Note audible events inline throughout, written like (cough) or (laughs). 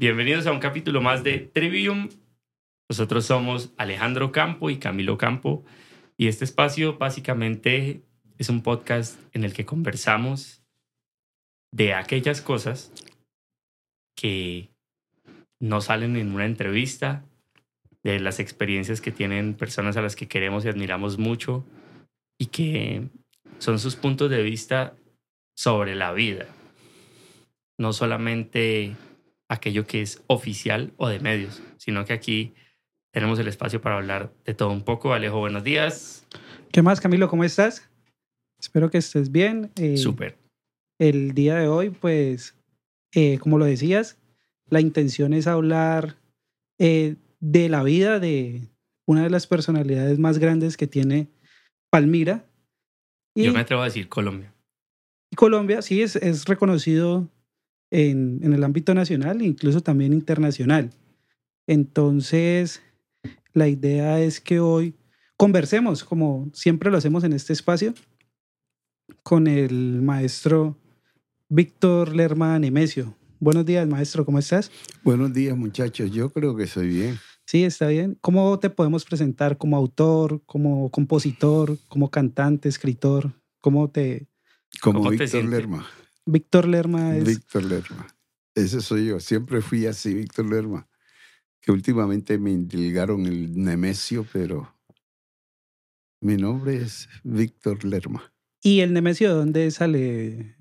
Bienvenidos a un capítulo más de Trivium. Nosotros somos Alejandro Campo y Camilo Campo y este espacio básicamente es un podcast en el que conversamos de aquellas cosas que no salen en una entrevista, de las experiencias que tienen personas a las que queremos y admiramos mucho y que son sus puntos de vista sobre la vida. No solamente aquello que es oficial o de medios, sino que aquí tenemos el espacio para hablar de todo un poco. Alejo, buenos días. ¿Qué más, Camilo? ¿Cómo estás? Espero que estés bien. Eh, Súper. El día de hoy, pues, eh, como lo decías, la intención es hablar eh, de la vida de una de las personalidades más grandes que tiene Palmira. Yo me atrevo a decir Colombia. Colombia, sí, es, es reconocido en, en el ámbito nacional e incluso también internacional. Entonces, la idea es que hoy conversemos, como siempre lo hacemos en este espacio, con el maestro Víctor Lerma Nemesio. Buenos días, maestro, ¿cómo estás? Buenos días, muchachos. Yo creo que soy bien. Sí, está bien. ¿Cómo te podemos presentar como autor, como compositor, como cantante, escritor? ¿Cómo te... Como Víctor Lerma. Víctor Lerma es... Víctor Lerma. Ese soy yo. Siempre fui así, Víctor Lerma. Que últimamente me indilgaron el Nemesio, pero mi nombre es Víctor Lerma. ¿Y el Nemesio de dónde sale?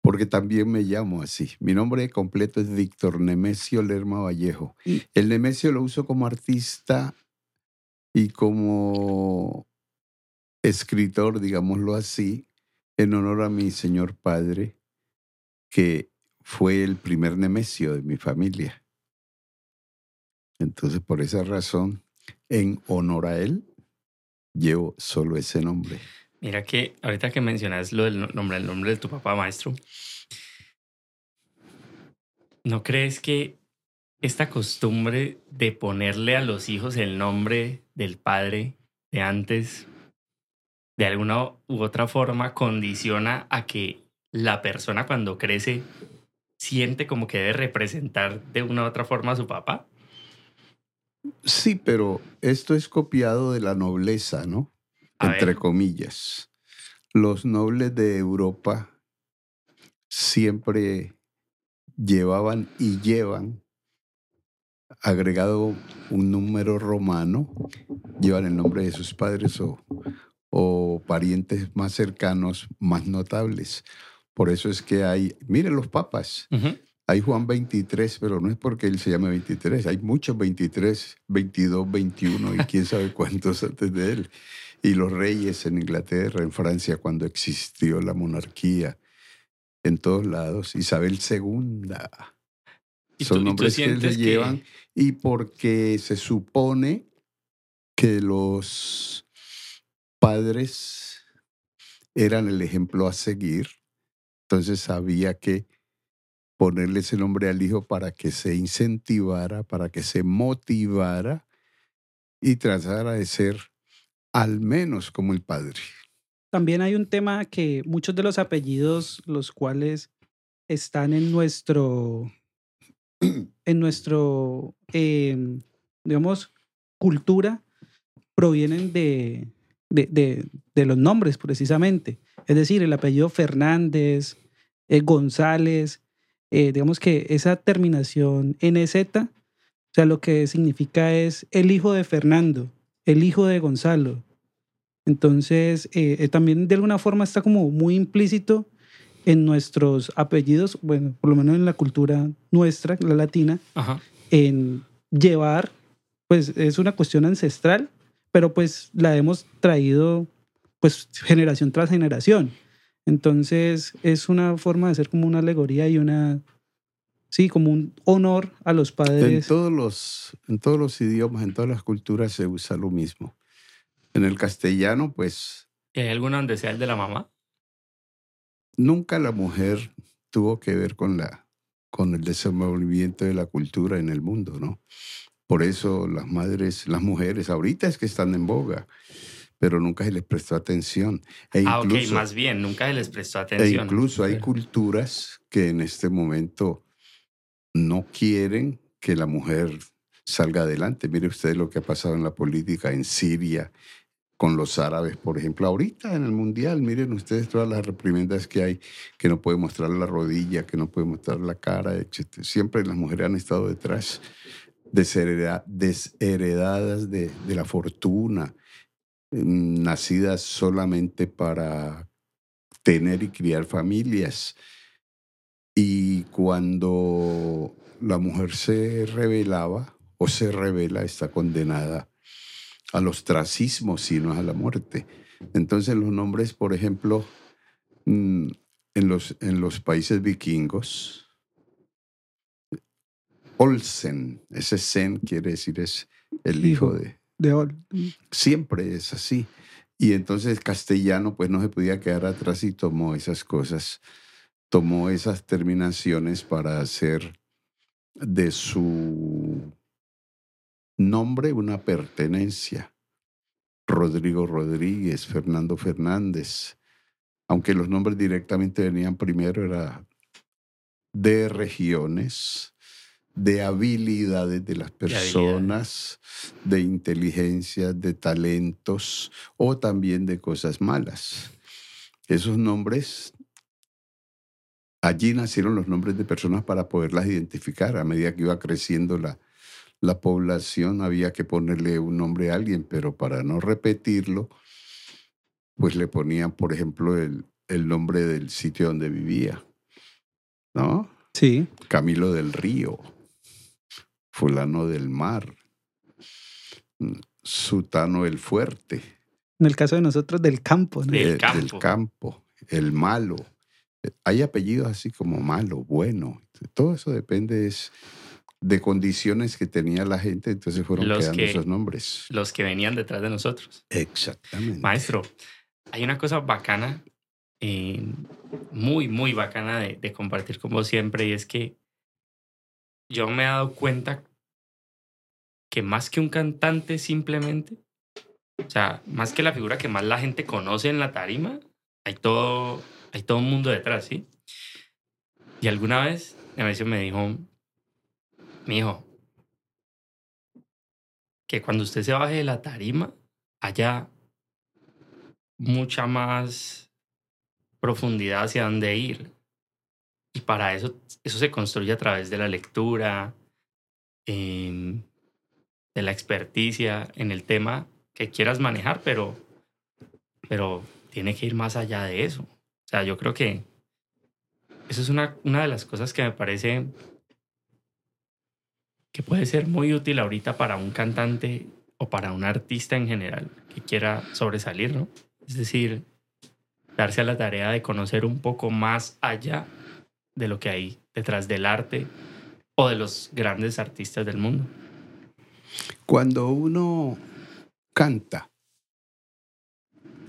Porque también me llamo así. Mi nombre completo es Víctor Nemesio Lerma Vallejo. El Nemesio lo uso como artista y como escritor, digámoslo así, en honor a mi señor padre, que fue el primer Nemesio de mi familia. Entonces, por esa razón, en honor a él, llevo solo ese nombre. Mira que ahorita que mencionas lo del nombre, el nombre de tu papá maestro, ¿no crees que esta costumbre de ponerle a los hijos el nombre del padre de antes, de alguna u otra forma, condiciona a que la persona cuando crece siente como que debe representar de una u otra forma a su papá? Sí, pero esto es copiado de la nobleza, ¿no? Entre comillas. Los nobles de Europa siempre llevaban y llevan agregado un número romano, llevan el nombre de sus padres o, o parientes más cercanos, más notables. Por eso es que hay, miren los papas, hay Juan 23, pero no es porque él se llame 23, hay muchos 23, 22, 21 y quién sabe cuántos (laughs) antes de él. Y los reyes en Inglaterra, en Francia, cuando existió la monarquía, en todos lados, Isabel II. Son nombres que le llevan y porque se supone que los padres eran el ejemplo a seguir entonces había que ponerle ese nombre al hijo para que se incentivara, para que se motivara y tratara de ser al menos como el padre. También hay un tema que muchos de los apellidos, los cuales están en nuestro, (clears throat) en nuestro, em, digamos, cultura, provienen de, de, los nombres precisamente. Es decir, el apellido Fernández, eh, González, eh, digamos que esa terminación NZ, o sea, lo que significa es el hijo de Fernando, el hijo de Gonzalo. Entonces, eh, también de alguna forma está como muy implícito en nuestros apellidos, bueno, por lo menos en la cultura nuestra, la latina, en llevar, pues es una cuestión ancestral, pero pues la hemos traído pues generación tras generación. Entonces es una forma de hacer como una alegoría y una, sí, como un honor a los padres. En todos los, en todos los idiomas, en todas las culturas se usa lo mismo. En el castellano, pues... ¿Hay alguna donde sea el de la mamá? Nunca la mujer tuvo que ver con, la, con el desenvolvimiento de la cultura en el mundo, ¿no? Por eso las madres, las mujeres, ahorita es que están en boga, pero nunca se les prestó atención. E ah, ok, más bien, nunca se les prestó e atención. E incluso hay culturas que en este momento no quieren que la mujer salga adelante. Mire usted lo que ha pasado en la política en Siria, con los árabes, por ejemplo. Ahorita en el Mundial, miren ustedes todas las reprimendas que hay, que no puede mostrar la rodilla, que no puede mostrar la cara, etc. Siempre las mujeres han estado detrás, desheredadas de, de la fortuna, nacidas solamente para tener y criar familias. Y cuando la mujer se revelaba o se revela, está condenada al ostracismo, sino a la muerte. Entonces los nombres, por ejemplo, mm, en los, en los países vikingos, Olsen, ese Sen quiere decir es el hijo, de... Ol. Siempre es así. Y entonces castellano pues no se podía quedar atrás y tomó esas cosas, tomó esas terminaciones para hacer de su nombre una pertenencia. Rodrigo Rodríguez, Fernando Fernández, aunque los nombres directamente venían primero, era de regiones, de habilidades de las personas, de, inteligencia, de talentos o también de cosas malas. Esos nombres, allí nacieron los nombres de personas para poderlas identificar a medida que iba creciendo la, la población había que ponerle un nombre a alguien, pero para no repetirlo, pues le ponían, por ejemplo, el, el nombre del sitio donde vivía. ¿No? Sí. Camilo del Río, fulano del mar, Sutano el Fuerte. En el caso de nosotros, del campo. ¿no? Del eh, campo. del campo, el malo. Hay apellidos así como malo, bueno. Todo eso depende es de condiciones que tenía la gente, entonces fueron Los quedando que- esos nombres. Los que venían detrás de nosotros. Exactamente. Maestro, hay una cosa bacana, eh, muy, muy bacana de, de compartir con vos siempre, y es que yo me he dado cuenta que más que un cantante simplemente, o sea, más que la figura que más la gente conoce en la tarima, hay todo, hay todo un mundo detrás, ¿sí? Y alguna vez Nemesio me dijo, mi hijo, que cuando usted se baje de la tarima, haya mucha más profundidad hacia dónde ir. Y para eso, eso se construye a través de la lectura, de la experticia en el tema que quieras manejar, pero, pero tiene que ir más allá de eso. O sea, yo creo que eso es una, una de las cosas que me parece que puede ser muy útil ahorita para un cantante o para un artista en general que quiera sobresalir, ¿no? Es decir, darse a la tarea de conocer un poco más allá de lo que hay detrás del arte o de los grandes artistas del mundo. Cuando uno canta,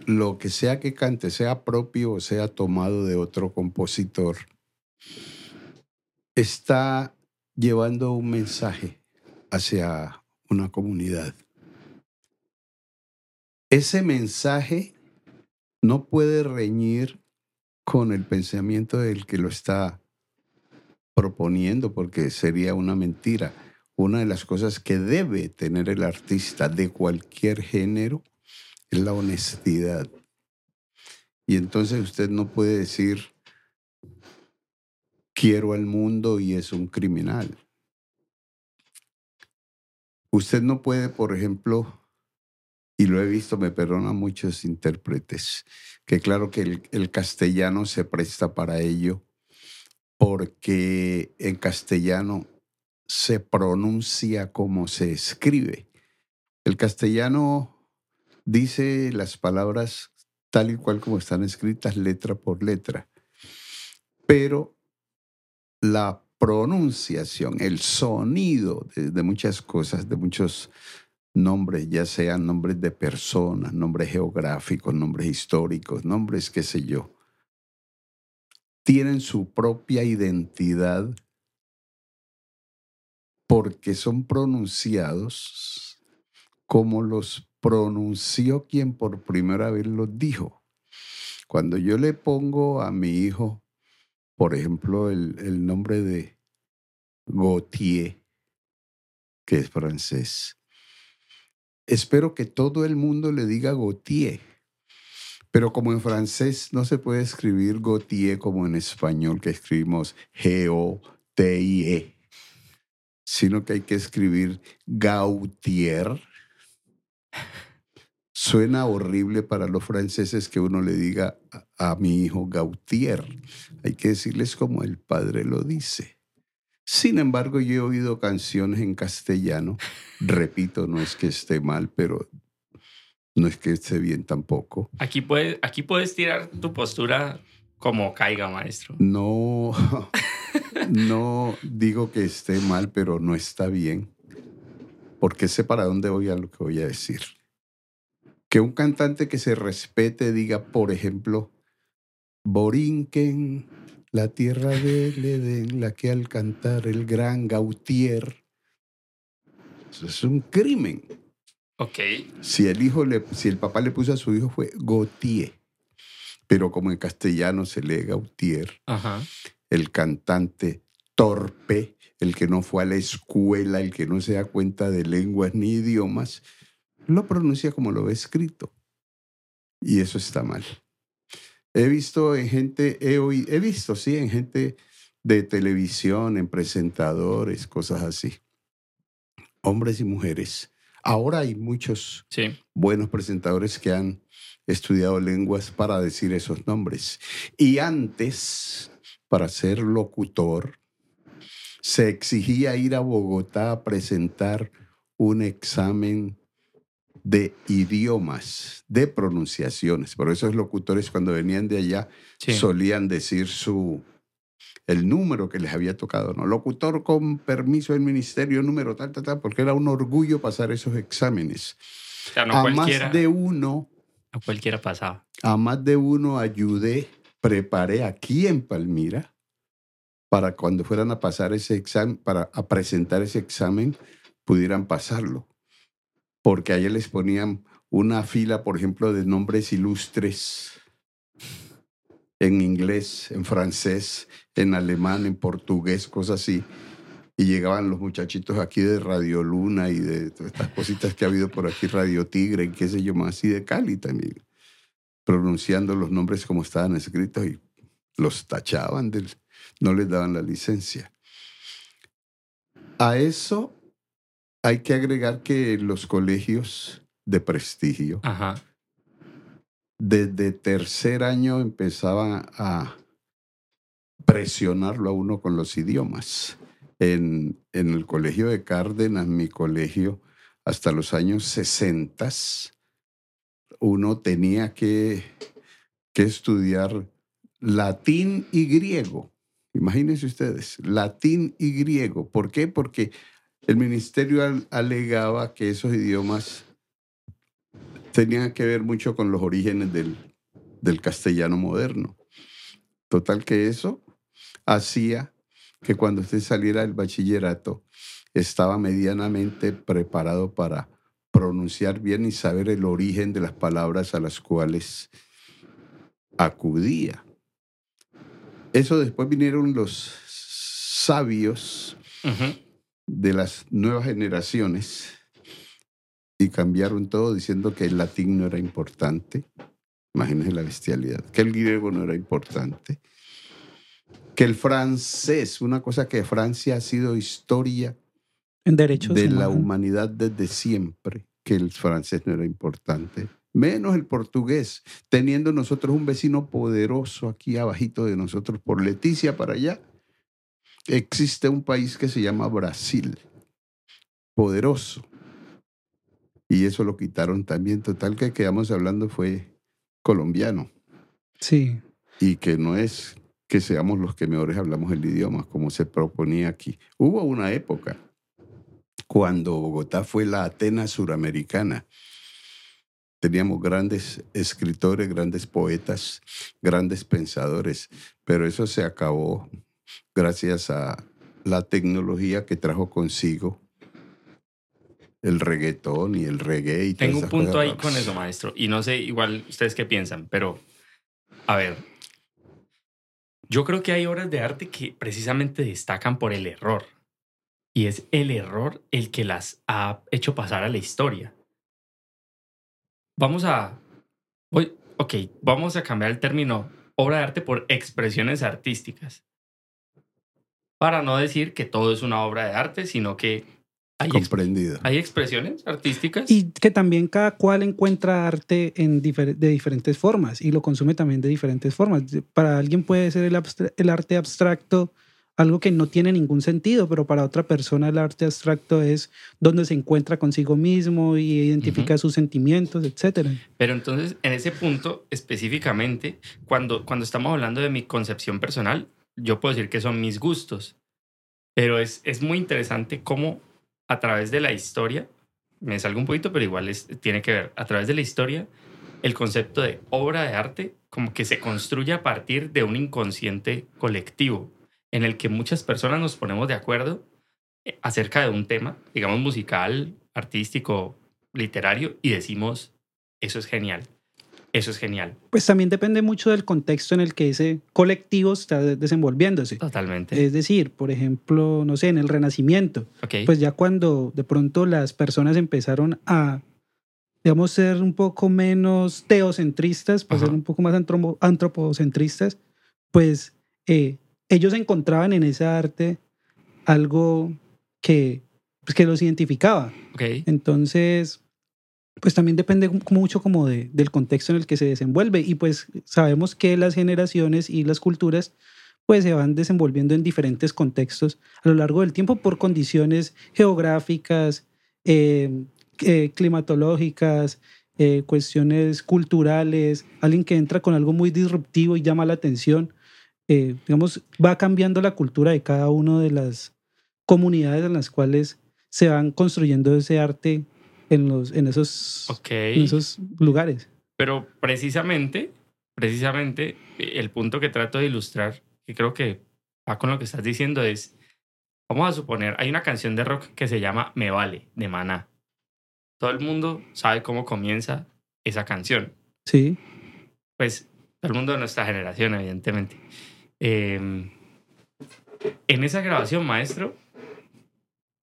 lo que sea que cante, sea propio o sea tomado de otro compositor, está llevando un mensaje hacia una comunidad. Ese mensaje no puede reñir con el pensamiento del que lo está proponiendo, porque sería una mentira. Una de las cosas que debe tener el artista de cualquier género es la honestidad. Y entonces usted no puede decir, quiero al mundo y es un criminal. Usted no puede, por ejemplo, y lo he visto, me perdonan muchos intérpretes, que claro que el, el castellano se presta para ello, porque en castellano se pronuncia como se escribe. El castellano dice las palabras tal y cual como están escritas, letra por letra, pero la pronunciación, el sonido de, de muchas cosas, de muchos nombres, ya sean nombres de personas, nombres geográficos, nombres históricos, nombres qué sé yo, tienen su propia identidad porque son pronunciados como los pronunció quien por primera vez los dijo. Cuando yo le pongo a mi hijo, por ejemplo, el, nombre de Gautier, que es francés. Espero que todo el mundo le diga Gautier. Pero como en francés no se puede escribir Gautier como en español, que escribimos G-O-T-I-E, sino que hay que escribir Gautier. Suena horrible para los franceses que uno le diga a, a mi hijo Gautier. Hay que decirles como el padre lo dice. Sin embargo, yo he oído canciones en castellano. Repito, no es que esté mal, pero no es que esté bien tampoco. Aquí puedes, aquí puedes tirar tu postura como caiga, maestro. No, (laughs) no digo que esté mal, pero no está bien. Porque sé para dónde voy a lo que voy a decir. Que un cantante que se respete diga, por ejemplo, Borinquen, la tierra del Edén, la que al cantar el gran Gautier. Eso es un crimen. Ok. Si el hijo le, si el papá le puso a su hijo fue Gautier, pero como en castellano se lee Gautier, Ajá. el cantante torpe, el que no fue a la escuela, el que no se da cuenta de lenguas ni idiomas, lo pronuncia como lo ve escrito. Y eso está mal. He visto en gente, he, oído, he visto, sí, en gente de televisión, en presentadores, cosas así. Hombres y mujeres. Ahora hay muchos Sí. buenos presentadores que han estudiado lenguas para decir esos nombres. Y antes, para ser locutor, se exigía ir a Bogotá a presentar un examen de idiomas, de pronunciaciones. Por eso los locutores cuando venían de allá Sí. solían decir su el número que les había tocado, ¿no? Locutor con permiso del ministerio, número tal, tal, tal, porque era un orgullo pasar esos exámenes. O sea, no a más de uno, no cualquiera pasaba. a más de uno ayudé, preparé aquí en Palmira para cuando fueran a pasar ese examen, para a presentar ese examen, pudieran pasarlo. Porque ayer les ponían una fila, por ejemplo, de nombres ilustres en inglés, en francés, en alemán, en portugués, cosas así. Y llegaban los muchachitos aquí de Radio Luna y de todas estas cositas que ha habido por aquí, Radio Tigre y qué sé yo más, y de Cali también, pronunciando los nombres como estaban escritos y los tachaban, no les daban la licencia. A eso hay que agregar que los colegios de prestigio, Ajá. Desde tercer año empezaban a presionarlo a uno con los idiomas. En, en el colegio de Cárdenas, mi colegio, hasta los años 60, uno tenía que, que estudiar latín y griego. Imagínense ustedes, latín y griego. ¿Por qué? Porque el ministerio al- alegaba que esos idiomas tenían que ver mucho con los orígenes del, del castellano moderno. Total que eso hacía que cuando usted saliera del bachillerato estaba medianamente preparado para pronunciar bien y saber el origen de las palabras a las cuales acudía. Eso después vinieron los sabios de las nuevas generaciones y cambiaron todo diciendo que el latín no era importante. Imagínense la bestialidad. Que el griego no era importante. Que el francés, una cosa que Francia ha sido historia En derechos de la humanidad desde siempre, que el francés no era importante. Menos el portugués, teniendo nosotros un vecino poderoso aquí abajito de nosotros, por Leticia para allá, existe un país que se llama Brasil, poderoso. Y eso lo quitaron también. Total que quedamos hablando fue colombiano Sí. y que no es que seamos los que mejores hablamos el idioma, como se proponía aquí. Hubo una época cuando Bogotá fue la Atenas suramericana. Teníamos grandes escritores, grandes poetas, grandes pensadores, pero eso se acabó gracias a la tecnología que trajo consigo el reggaetón y el reggae. Y Tengo un punto ahí raras. con eso, maestro. Y no sé, igual ustedes qué piensan, pero a ver. Yo creo que hay obras de arte que precisamente destacan por el error. y es el error el que las ha hecho pasar a la historia. Vamos a... Voy, ok, vamos a cambiar el término obra de arte por expresiones artísticas. Para no decir que todo es una obra de arte, sino que hay, Comprendido. hay expresiones artísticas. Y que también cada cual encuentra arte en difer- de diferentes formas y lo consume también de diferentes formas. Para alguien puede ser el, el arte abstracto algo que no tiene ningún sentido, pero para otra persona el arte abstracto es donde se encuentra consigo mismo y identifica sus sentimientos, etc. Pero entonces, en ese punto específicamente, cuando, cuando estamos hablando de mi concepción personal, yo puedo decir que son mis gustos. Pero es, es muy interesante cómo a través de la historia, me salgo un poquito, pero igual tiene que ver, a través de la historia, el concepto de obra de arte como que se construye a partir de un inconsciente colectivo en el que muchas personas nos ponemos de acuerdo eh, acerca de un tema, digamos musical, artístico, literario, y decimos, eso es genial, eso es genial, Pues también depende mucho del contexto en el que ese colectivo está de- desenvolviéndose. totalmente. Es decir, por ejemplo, no sé, en el Renacimiento, ok, pues ya cuando de pronto las personas empezaron a, digamos, ser un poco menos teocentristas, pues Ajá. ser un poco más antropo- antropocentristas, pues eh, ellos encontraban en ese arte algo que, pues, que los identificaba. ok, Entonces, pues también depende mucho como de, del contexto en el que se desenvuelve. Y pues sabemos que las generaciones y las culturas pues se van desenvolviendo en diferentes contextos a lo largo del tiempo por condiciones geográficas, eh, eh, climatológicas, eh, cuestiones culturales, alguien que entra con algo muy disruptivo y llama la atención, eh, digamos, va cambiando la cultura de cada una de las comunidades en las cuales se van construyendo ese arte en, los, en, esos, en esos lugares. Pero precisamente, precisamente, eh, el punto que trato de ilustrar, que creo que va con lo que estás diciendo, es, vamos a suponer, hay una canción de rock que se llama Me Vale, de Maná. Todo el mundo sabe cómo comienza esa canción. Sí, Pues todo el mundo de nuestra generación, evidentemente. Eh, en esa grabación, maestro,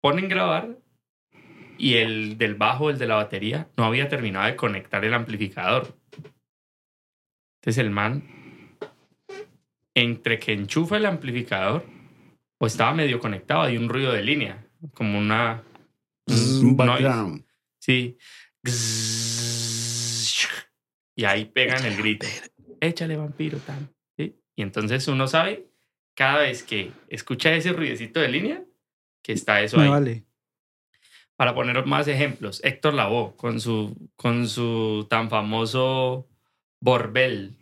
ponen grabar y el del bajo, el de la batería, no había terminado de conectar el amplificador. Entonces el man, entre que enchufa el amplificador, o estaba medio conectado, hay un ruido de línea, como una... Un noise. background. Sí. Y ahí pegan el grito. Échale vampiro, tan. ¿Sí? Y entonces uno sabe, cada vez que escucha ese ruidecito de línea, que está eso me ahí. vale. Para poner más ejemplos, Héctor Lavoe con su, con su tan famoso Borbel.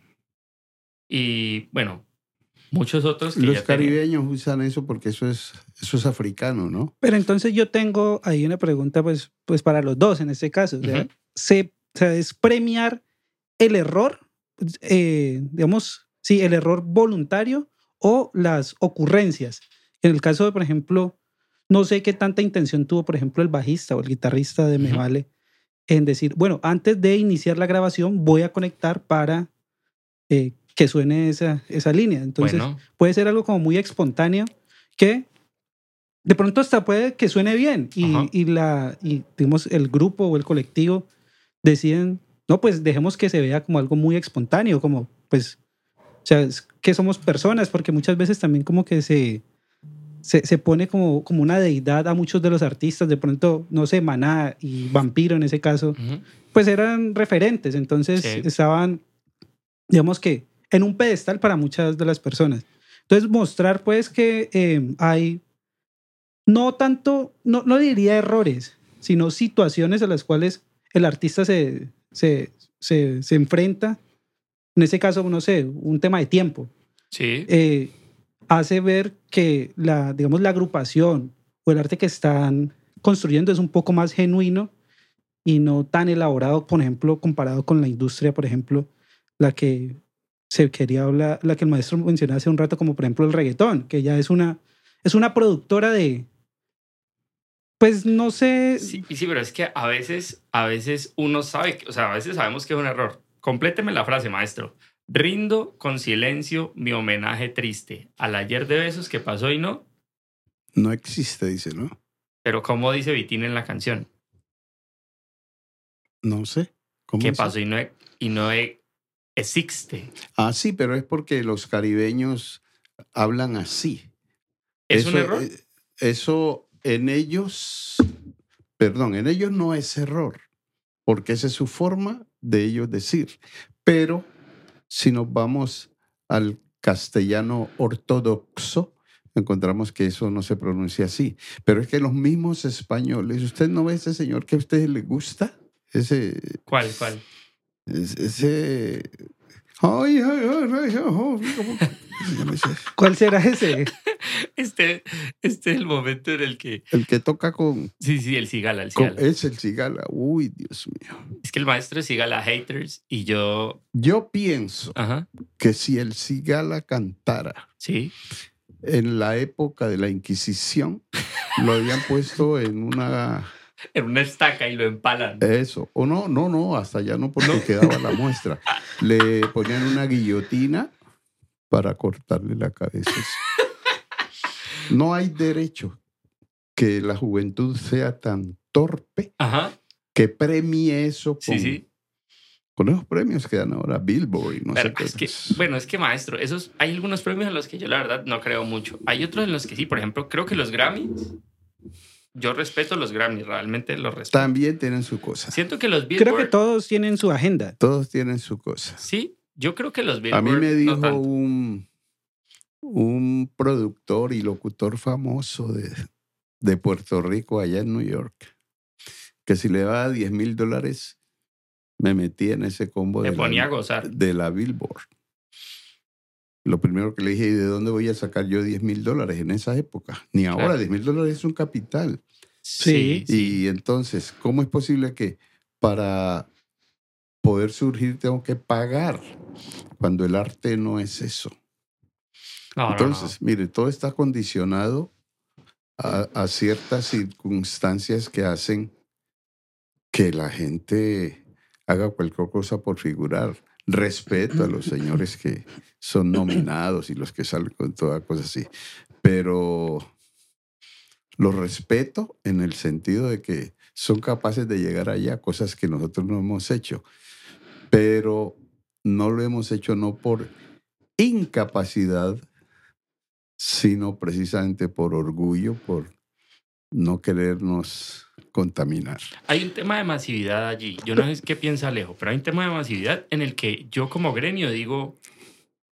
Y bueno, muchos otros que Los ya tenían- caribeños usan eso porque eso es, eso es africano, ¿no? Pero entonces yo tengo ahí una pregunta pues, pues para los dos en este caso. O sea, Ujú. se, o sea, es premiar el error, eh, digamos, sí, el error voluntario o las ocurrencias. En el caso de, por ejemplo, no sé qué tanta intención tuvo, por ejemplo, el bajista o el guitarrista de Me. Vale en decir, bueno, antes de iniciar la grabación voy a conectar para eh, que suene esa, esa línea. Entonces, bueno, puede ser algo como muy espontáneo que de pronto hasta puede que suene bien y, y la y digamos el grupo o el colectivo deciden no pues dejemos que se vea como algo muy espontáneo como pues o sea es que somos personas porque muchas veces también como que se se, se pone como, como una deidad a muchos de los artistas de pronto no sé Maná y Vampiro en ese caso pues eran referentes, entonces Sí. estaban, digamos que, en un pedestal para muchas de las personas. Entonces, mostrar pues que eh, hay, no tanto, no, no diría errores, sino situaciones a las cuales el artista se, se, se, se enfrenta. En ese caso, no sé, un tema de tiempo. sí, eh, hace ver que la, digamos, la agrupación o el arte que están construyendo es un poco más genuino y no tan elaborado, por ejemplo, comparado con la industria, por ejemplo, la que se quería hablar, la que el maestro mencionó hace un rato, como por ejemplo el reggaetón, que ya es una, es una productora de, pues no sé, Sí, sí, pero es que a veces, a veces uno sabe, o sea, a veces sabemos que es un error. Compléteme la frase, maestro. Rindo con silencio mi homenaje triste al ayer de besos que pasó y no. No existe, dice, ¿no? Pero ¿cómo dice Vitín en la canción? No sé. ¿Cómo pasó? Y no, e- y no e- existe. Ah, sí, pero es porque los caribeños hablan así. ¿Es eso, un error? eh, Eso en ellos, perdón, en ellos no es error, porque esa es su forma de ellos decir. Pero si nos vamos al castellano ortodoxo, encontramos que eso no se pronuncia así. Pero es que los mismos españoles, ¿usted no ve ese señor que a ustedes les gusta? Ese, ¿Cuál, cuál? ese, ese- Ay, ay, ay, ay, (laughs) ¿Cuál será ese? Este, este es el momento en el que... El que toca con, Sí, sí, el Cigala, el con- Cigala. es el cigala. Uy, Dios mío. Es que el maestro es Cigala Haters y yo... Yo pienso Ajá, que si el cigala cantara sí. en la época de la Inquisición, (laughs) lo habían puesto en una En una estaca y lo empalan. eso o no, no, no, hasta ya no porque quedaba la muestra. Le ponían una guillotina para cortarle la cabeza. (laughs) No hay derecho que la juventud sea tan torpe Ajá, que premie eso con, sí, sí. con esos premios que dan ahora Billboard y no Pero sé qué. es que, bueno, es que maestro, esos, hay algunos premios en los que yo la verdad no creo mucho. Hay otros en los que sí, por ejemplo, creo que los Grammys, yo respeto los Grammys, realmente los respeto. También tienen su cosa. Siento que los Billboard, Creo que todos tienen su agenda. Todos tienen su cosa. sí, yo creo que los A Billboard mí me dijo un, un productor y locutor famoso de, de Puerto Rico, allá en New York, que si le daba 10 mil dólares, me metí en ese combo me de ponía a la, gozar. de la Billboard. Lo primero que le dije, ¿y de dónde voy a sacar yo 10 mil dólares en esa época? Ni ahora, Claro. 10 mil dólares es un capital. Sí, sí. Y entonces, ¿cómo es posible que para poder surgir tengo que pagar cuando el arte no es eso? No, no, no. Entonces, mire, todo está condicionado a, a ciertas circunstancias que hacen que la gente haga cualquier cosa por figurar. Respeto a los señores que son nominados y los que salen con toda cosa así. Pero los respeto en el sentido de que son capaces de llegar allá, cosas que nosotros no hemos hecho. Pero no lo hemos hecho no por incapacidad, sino precisamente por orgullo, por no querernos contaminar. Hay un tema de masividad allí. Yo no sé qué piensa Alejo, pero hay un tema de masividad en el que yo como gremio digo,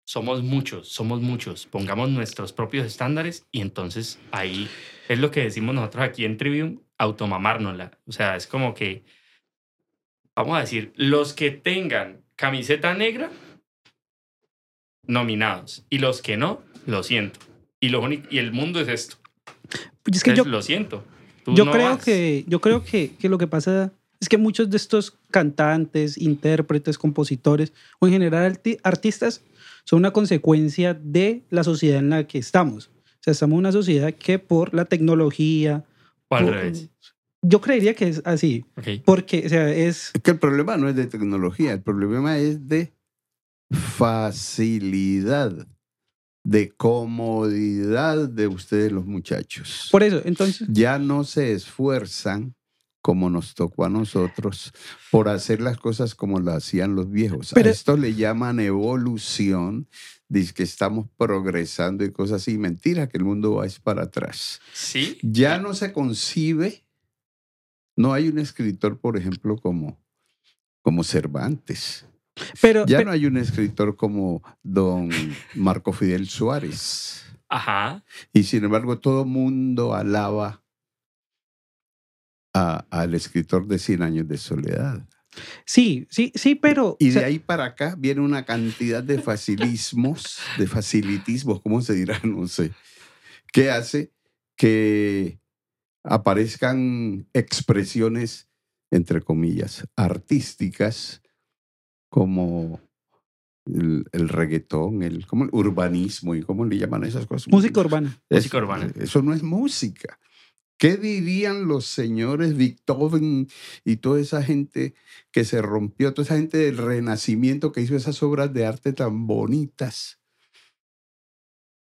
somos muchos, somos muchos, pongamos nuestros propios estándares y entonces ahí es lo que decimos nosotros aquí en Trivium, automamárnosla. O sea, es como que, vamos a decir, los que tengan camiseta negra, nominados, y los que no, lo siento. Y, lo y el mundo es esto. Pues es que yo, Entonces, lo siento. Tú yo no creo vas. que yo creo que, que lo que pasa es que muchos de estos cantantes, intérpretes, compositores o en general arti- artistas son una consecuencia de la sociedad en la que estamos. O sea, estamos en una sociedad que por la tecnología, O al por- revés. Yo creería que es así, porque o sea, es Es que el problema no es de tecnología, el problema es de facilidad, de comodidad de ustedes los muchachos. por eso, entonces ya no se esfuerzan como nos tocó a nosotros por hacer las cosas como las hacían los viejos. Pero- a esto le llaman evolución, dice que estamos progresando y cosas así. Mentira, que el mundo va es para atrás. Sí. Ya no se concibe, no hay un escritor, por ejemplo, como, como Cervantes. pero, Ya pero- no hay un escritor como don Marco Fidel Suárez. Ajá. Y sin embargo, todo mundo alaba al escritor de Cien Años de Soledad. sí, sí, sí, pero Y o sea, de ahí para acá viene una cantidad de facilismos, de facilitismos, ¿cómo se dirá? (laughs) No sé, que hace que aparezcan expresiones, entre comillas, artísticas, como el, el reggaetón, el, como el urbanismo y cómo le llaman a esas cosas. música urbana. Música urbana. Eso no es música. ¿Qué dirían los señores Beethoven y toda esa gente que se rompió, toda esa gente del Renacimiento que hizo esas obras de arte tan bonitas?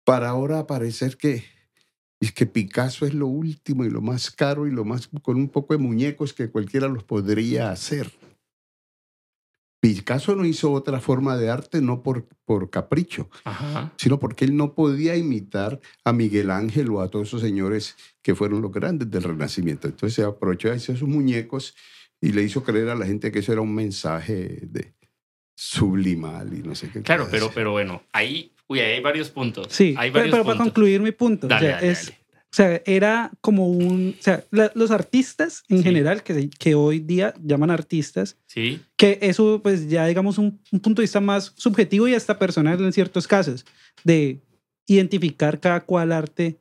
Para ahora parecer que es que Picasso es lo último y lo más caro y lo más con un poco de muñecos que cualquiera los podría hacer. Picasso no hizo otra forma de arte no por, por capricho, Ajá. sino porque él no podía imitar a Miguel Ángel o a todos esos señores que fueron los grandes del Renacimiento. Entonces se aprovechó, hizo sus muñecos y le hizo creer a la gente que eso era un mensaje de sublimal y no sé qué. Claro, pero, pero bueno, ahí, uy, ahí hay varios puntos. Sí, hay pero, varios pero para puntos. concluir mi punto, o Dale, sea, dale, es, dale. o sea, era como un, o sea, la- los artistas en Sí. general, que, que hoy día llaman artistas, Sí, que eso pues ya digamos un, un punto de vista más subjetivo y hasta personal en ciertos casos, de identificar cada cual arte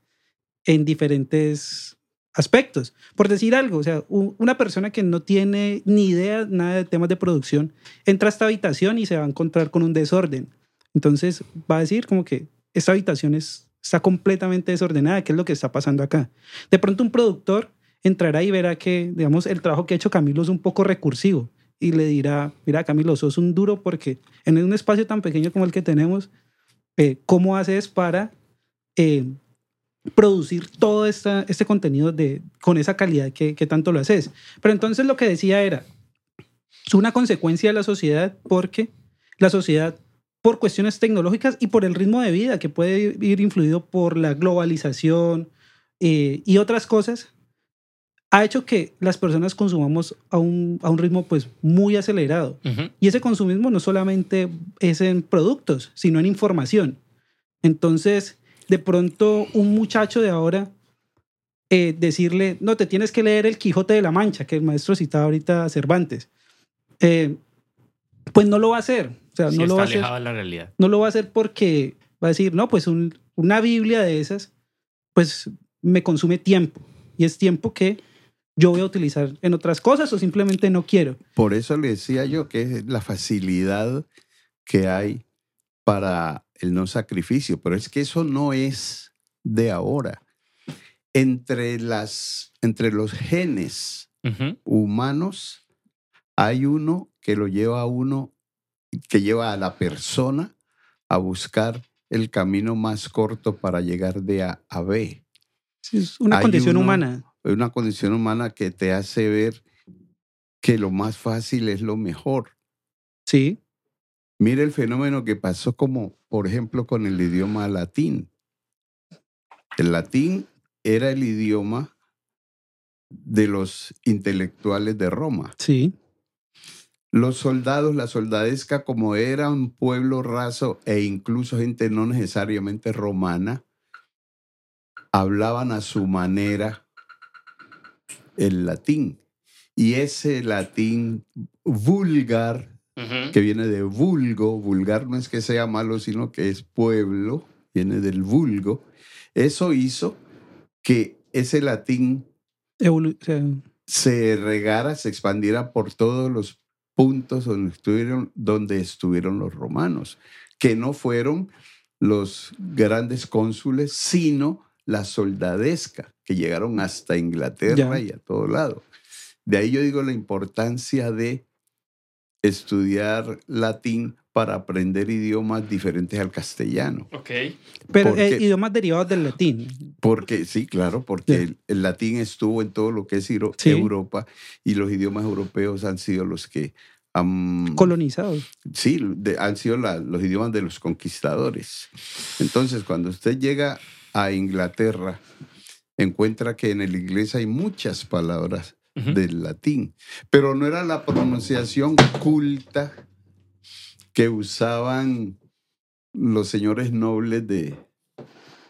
en diferentes aspectos. Por decir algo, o sea, una persona que no tiene ni idea nada de temas de producción, entra a esta habitación y se va a encontrar con un desorden. Entonces va a decir como que esta habitación es, está completamente desordenada, ¿qué es lo que está pasando acá? De pronto un productor entrará y verá que, digamos, el trabajo que ha hecho Camilo es un poco recursivo y le dirá, mira Camilo, sos un duro porque en un espacio tan pequeño como el que tenemos, eh, ¿cómo haces para eh, producir todo esta, este contenido de, con esa calidad que, que tanto lo haces? Pero entonces lo que decía era, es una consecuencia de la sociedad porque la sociedad, por cuestiones tecnológicas y por el ritmo de vida que puede ir influido por la globalización eh, y otras cosas, ha hecho que las personas consumamos a un, a un ritmo pues muy acelerado. Y ese consumismo no solamente es en productos, sino en información. Entonces, de pronto, un muchacho de ahora eh, decirle, no, te tienes que leer El Quijote de la Mancha, que el maestro citaba ahorita a Cervantes, eh, pues no lo va a hacer. O sea, sí no lo va a hacer la realidad. no lo va a hacer porque va a decir, no, pues un- una Biblia de esas, pues me consume tiempo. Y es tiempo que yo voy a utilizar en otras cosas o simplemente no quiero. Por eso le decía yo que es la facilidad que hay para el no sacrificio, pero es que eso no es de ahora. Entre, las, entre los genes humanos hay uno que lo lleva a uno, que lleva a la persona a buscar el camino más corto para llegar de A a B. Es una Hay condición uno- humana. Es una condición humana que te hace ver que lo más fácil es lo mejor. Sí, Mire el fenómeno que pasó como, por ejemplo, con el idioma latín. El latín era el idioma de los intelectuales de Roma. sí, Los soldados, la soldadesca, como era un pueblo raso e incluso gente no necesariamente romana, hablaban a su manera el latín. Y ese latín vulgar que viene de vulgo, vulgar no es que sea malo, sino que es pueblo, viene del vulgo, eso hizo que ese latín evolu- se regara, se expandiera por todos los puntos donde estuvieron, donde estuvieron los romanos, que no fueron los grandes cónsules, sino la soldadesca, que llegaron hasta Inglaterra Ya. y a todo lado. De ahí yo digo la importancia de estudiar latín para aprender idiomas diferentes al castellano. Ok. pero ¿Por eh, qué? idiomas derivados del latín. Porque, sí, claro, porque el, el latín estuvo en todo lo que es Euro- Sí. Europa y los idiomas europeos han sido los que han, Colonizados. sí, de- han sido la- los idiomas de los conquistadores. Entonces, cuando usted llega a Inglaterra, encuentra que en el inglés hay muchas palabras del latín, pero no era la pronunciación culta que usaban los señores nobles de,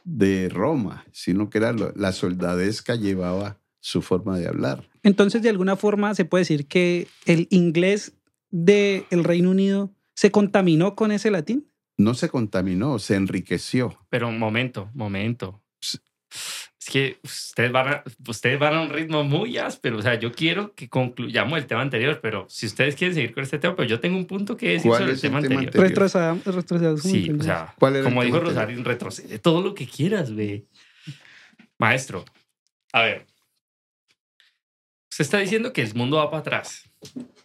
de Roma, sino que era lo- la soldadesca llevaba su forma de hablar. Entonces, de alguna forma, se puede decir que el inglés del Reino Unido se contaminó con ese latín. No se contaminó, se enriqueció. Pero un momento, momento. Es que ustedes van, a, ustedes van a un ritmo muy áspero. O sea, yo quiero que concluyamos el tema anterior, pero si ustedes quieren seguir con este tema, pues yo tengo un punto que decir ¿Cuál sobre el tema tema anterior. como Sí, o sea, ¿Cuál era el como dijo? Rosario, retrocede todo lo que quieras, güey. Maestro, a ver. Usted está diciendo que el mundo va para atrás.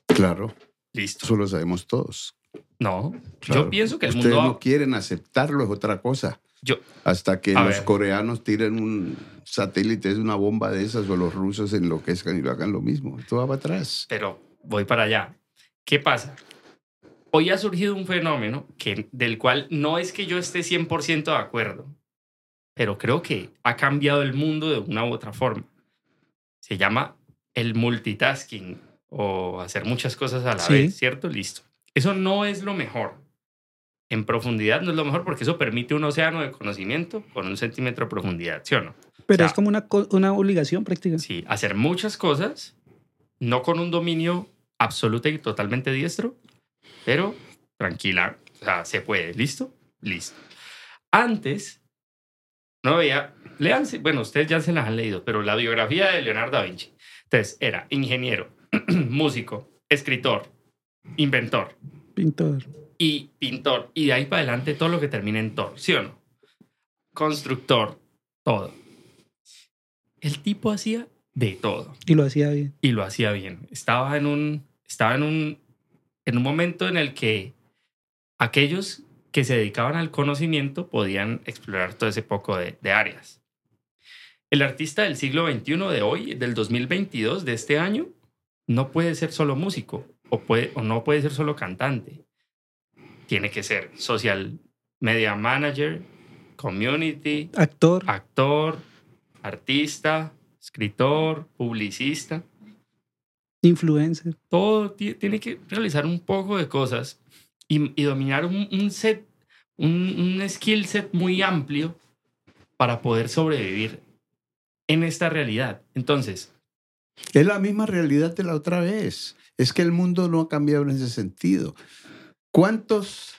Claro, Listo. eso lo sabemos todos. No, Claro. yo pienso que el Ustedes mundo va... no quieren aceptarlo, es otra cosa. Yo, Hasta que A los ver. coreanos tiren un satélite, es una bomba de esas, o los rusos enloquezcan y lo hagan lo mismo. Esto va para atrás. pero voy para allá. ¿Qué pasa? Hoy ha surgido un fenómeno que, del cual no es que yo esté 100% de acuerdo, pero creo que ha cambiado el mundo de una u otra forma. Se llama el multitasking o hacer muchas cosas a la Sí. vez, ¿cierto? Listo. Eso no es lo mejor. En profundidad no es lo mejor porque eso permite un océano de conocimiento con un centímetro de profundidad, ¿sí o no? Pero O sea, es como una, una obligación práctica. Sí, hacer muchas cosas, no con un dominio absoluto y totalmente diestro, pero tranquila, o sea, se puede, ¿listo? Listo. Antes, no veía, léanse, bueno, ustedes ya se las han leído, pero la biografía de Leonardo da Vinci. Entonces, era ingeniero, (clears throat) músico, escritor, inventor Pintor. Y pintor, y de ahí para adelante todo lo que termina en tor, ¿sí o no? Constructor, todo. El tipo hacía de todo Y lo hacía bien. y lo hacía bien. Estaba en un, estaba en un, en un momento en el que aquellos que se dedicaban al conocimiento podían explorar todo ese poco de, de áreas. El artista del siglo XXI de hoy, del 2022, de este año, no puede ser solo músico o, puede, o no puede ser solo cantante. Tiene que ser social media manager, community, Actor. actor, artista, escritor, publicista. Influencer. Todo ti- tiene que realizar un poco de cosas y, y dominar un, un set, un, un skill set muy amplio para poder sobrevivir en esta realidad. Entonces, Es la misma realidad de la otra vez. Es que el mundo no ha cambiado en ese sentido. ¿Cuántos,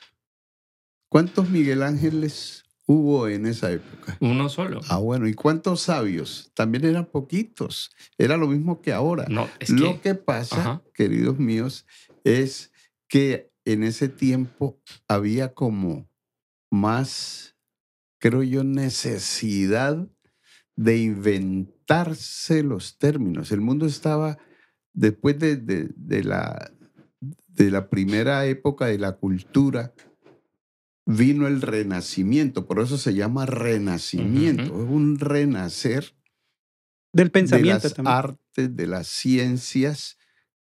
cuántos Miguel Ángeles hubo en esa época? uno solo. Ah, bueno, ¿y cuántos sabios? También eran poquitos. Era lo mismo que ahora. No, es lo que, que pasa, Ajá. queridos míos, es que en ese tiempo había como más, creo yo, necesidad de inventarse los términos. El mundo estaba, después de, de- de la, de la primera época de la cultura, vino el renacimiento, por eso se llama renacimiento, es un renacer Del de pensamiento las también. artes, de las ciencias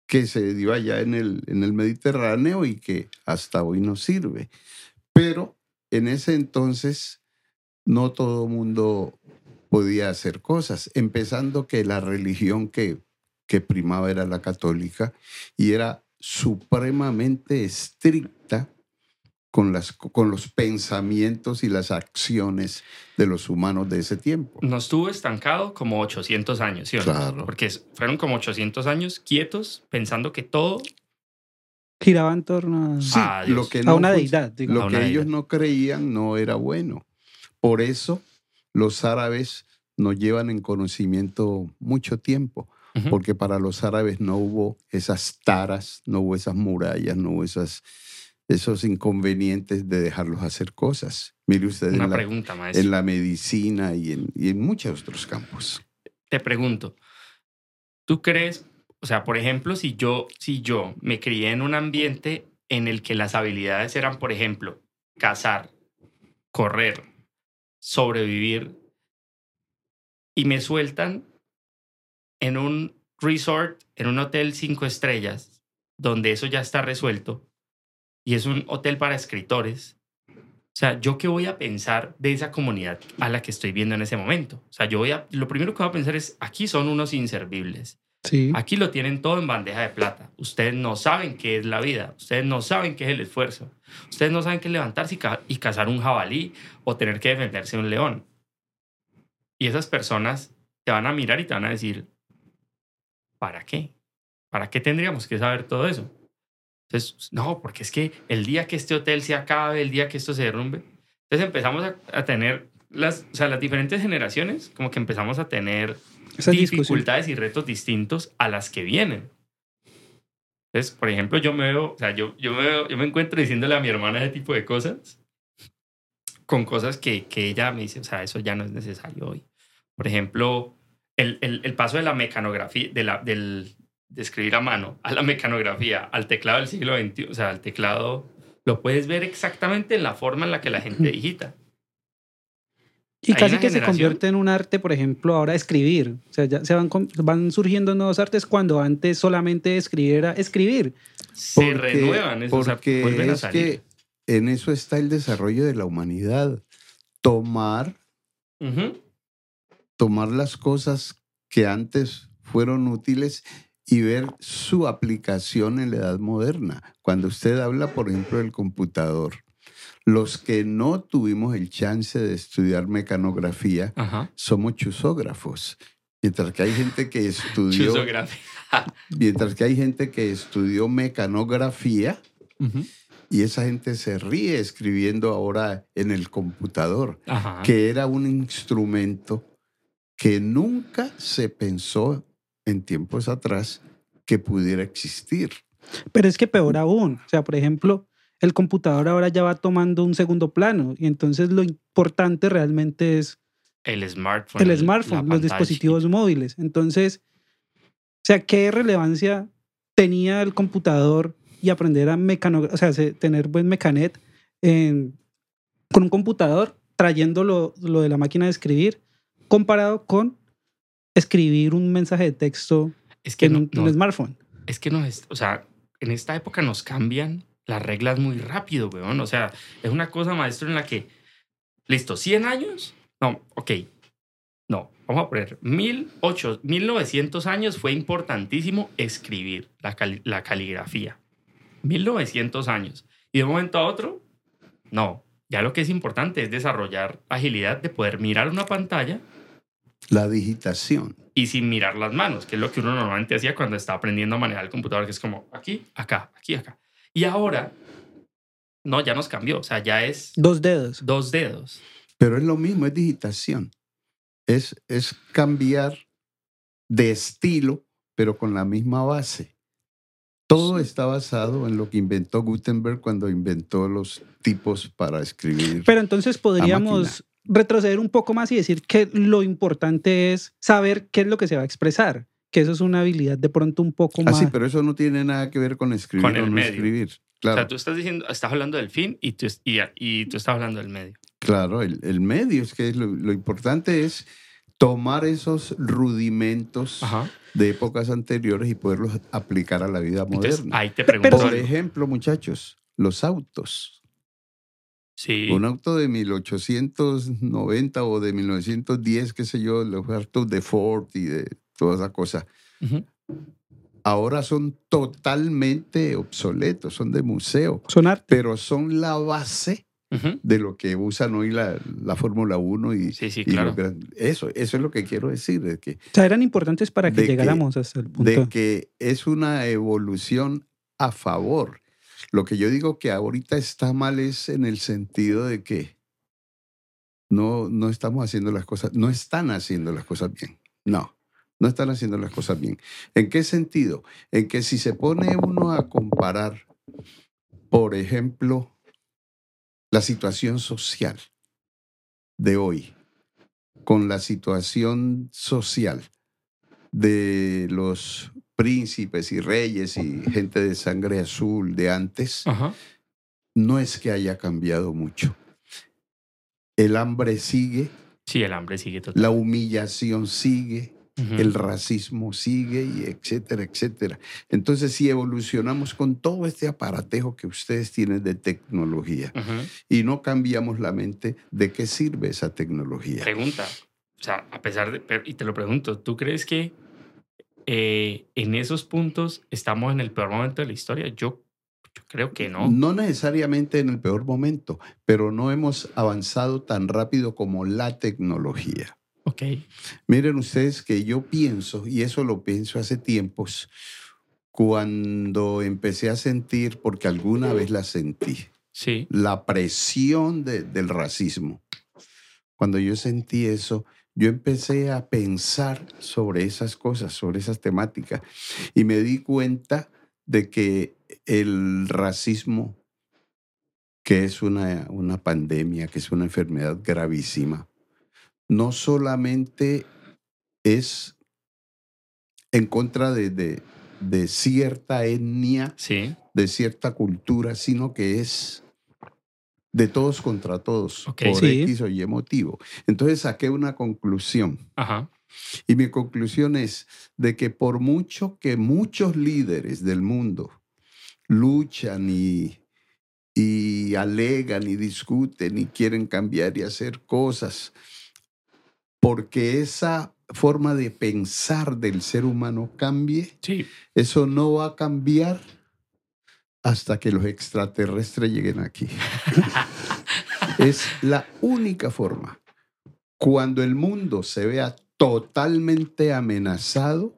que se dio allá en el, en el Mediterráneo y que hasta hoy nos sirve. Pero en ese entonces no todo mundo podía hacer cosas, empezando que la religión que, que primaba era la católica y era supremamente estricta con, las, con los pensamientos y las acciones de los humanos de ese tiempo. nos tuvo estancado como 800 años, ¿sí o no? Claro. Porque fueron como 800 años quietos pensando que todo Giraba en torno a, Sí, Ah, Dios. lo que a no una deidad. digamos. Lo A que ellos no creían no era bueno. Por eso los árabes nos llevan en conocimiento mucho tiempo, Porque para los árabes no hubo esas taras, no hubo esas murallas, no hubo esas, esos inconvenientes de dejarlos hacer cosas. Mire usted una en la, pregunta, maestro. en la medicina y en, y en muchos otros campos. te pregunto, ¿tú crees, o sea, por ejemplo, si yo, si yo me crié en un ambiente en el que las habilidades eran, por ejemplo, cazar, correr, sobrevivir, y me sueltan en un resort, en un hotel cinco estrellas, donde eso ya está resuelto, y es un hotel para escritores, o sea, ¿yo qué voy a pensar de esa comunidad a la que estoy viendo en ese momento? O sea, yo voy a, lo primero que voy a pensar es, aquí son unos inservibles. Sí. Aquí lo tienen todo en bandeja de plata. Ustedes no saben qué es la vida. Ustedes no saben qué es el esfuerzo. Ustedes no saben qué es levantarse y, ca- y cazar un jabalí o tener que defenderse de un león. Y esas personas te van a mirar y te van a decir, ¿para qué? ¿Para qué tendríamos que saber todo eso? Entonces, no, porque es que el día que este hotel se acabe, el día que esto se derrumbe, entonces empezamos a, a tener las, o sea, las diferentes generaciones, como que empezamos a tener discusiones. dificultades y retos distintos a las que vienen. Entonces, por ejemplo, yo me veo, o sea, yo, yo, me, veo- yo me encuentro diciéndole a mi hermana ese tipo de cosas, con cosas que, que ella me dice, o sea, eso ya no es necesario hoy. Por ejemplo, el, el, el paso de la mecanografía, de, la, del, de escribir a mano a la mecanografía, al teclado del siglo XXI, o sea, al teclado, lo puedes ver exactamente en la forma en la que la gente digita. Y Hay casi que se convierte en un arte, por ejemplo, ahora escribir. O sea, ya se van, van surgiendo nuevos artes cuando antes solamente escribir era escribir. Se Porque- renuevan Porque vuelven a es salir. que en eso está el desarrollo de la humanidad. Tomar. Tomar las cosas que antes fueron útiles y ver su aplicación en la edad moderna. Cuando usted habla, por ejemplo, del computador, los que no tuvimos el chance de estudiar mecanografía Ajá. somos chusógrafos. Mientras que hay gente que estudió, (laughs) mientras que hay gente que estudió mecanografía, Ujú. y esa gente se ríe escribiendo ahora en el computador, Ajá. que era un instrumento que nunca se pensó en tiempos atrás que pudiera existir. Pero es que peor aún. O sea, por ejemplo, el computador ahora ya va tomando un segundo plano. Y entonces lo importante realmente es El smartphone. el smartphone, los pantalla dispositivos móviles. Entonces, o sea, ¿qué relevancia tenía el computador y aprender a mecanografía, o sea, tener buen mecanet en- con un computador, trayendo lo, lo de la máquina de escribir, comparado con escribir un mensaje de texto. Es que en no, un, no, un smartphone? es que no es, o sea, en esta época nos cambian las reglas muy rápido, weón. O sea, es una cosa, maestro, en la que, listo, 100 años, no, ok, no, vamos a poner, 1800, 1900 años fue importantísimo escribir la, cali- la caligrafía. 1900 años. Y de un momento a otro, no, ya lo que es importante es desarrollar agilidad de poder mirar una pantalla La digitación. y sin mirar las manos, que es lo que uno normalmente hacía cuando estaba aprendiendo a manejar el computador, que es como aquí, acá, aquí, acá. Y ahora, no, ya nos cambió, o sea, ya es Dos dedos. dos dedos. Pero es lo mismo, es digitación. Es, es cambiar de estilo, pero con la misma base. Todo está basado en lo que inventó Gutenberg cuando inventó los tipos para escribir. Pero entonces podríamos retroceder un poco más y decir que lo importante es saber qué es lo que se va a expresar, que eso es una habilidad de pronto un poco Ah, más. sí, pero eso no tiene nada que ver con escribir Con el o no medio. escribir. O Claro, sea, tú estás diciendo, estás hablando del fin y tú, y, y tú estás hablando del medio. claro, el, el medio es que lo, lo importante es tomar esos rudimentos Ajá. de épocas anteriores y poderlos aplicar a la vida Entonces, moderna. ahí te Pero- pregunto. Por ejemplo, muchachos, los autos. Sí. Un auto de 1890 o de 1910, qué sé yo, los autos de Ford y de toda esa cosa, Ujú. ahora son totalmente obsoletos, son de museo, Son arte. pero son la base Ujú. de lo que usan hoy la, la Fórmula 1 y, Sí, sí, y claro. eso, eso es lo que quiero decir, de que, O sea, eran importantes para que de que- llegáramos hasta el punto. de que es una evolución a favor. Lo que yo digo que ahorita está mal es en el sentido de que no, no estamos haciendo las cosas, no están haciendo las cosas bien. No, no están haciendo las cosas bien. ¿En qué sentido? En que si se pone uno a comparar, por ejemplo, la situación social de hoy con la situación social de los príncipes y reyes y gente de sangre azul de antes, Ajá. no es que haya cambiado mucho. El hambre sigue, Sí, el hambre sigue la humillación sigue, el racismo sigue, y etcétera, etcétera. Entonces, si evolucionamos con todo este aparatejo que ustedes tienen de tecnología y no cambiamos la mente, ¿de qué sirve esa tecnología? Pregunta. O sea, a pesar de. Y te lo pregunto, ¿tú crees que eh, en esos puntos estamos en el peor momento de la historia? Yo, yo creo que no. No necesariamente en el peor momento, pero no hemos avanzado tan rápido como la tecnología. Ok. Miren ustedes que yo pienso, y eso lo pienso hace tiempos, cuando empecé a sentir, porque alguna vez la sentí, Sí. la presión de- del racismo. Cuando yo sentí eso, yo empecé a pensar sobre esas cosas, sobre esas temáticas, y me di cuenta de que el racismo, que es una, una pandemia, que es una enfermedad gravísima, no solamente es en contra de, de- de cierta etnia, Sí. de cierta cultura, sino que es de todos contra todos, por Sí. X o Y motivo. Entonces saqué una conclusión. Ajá. Y mi conclusión es de que por mucho que muchos líderes del mundo luchan y, y alegan y discuten y quieren cambiar y hacer cosas, porque esa forma de pensar del ser humano cambie, Sí. eso no va a cambiar hasta que los extraterrestres lleguen aquí. (laughs) es la única forma. Cuando el mundo se vea totalmente amenazado,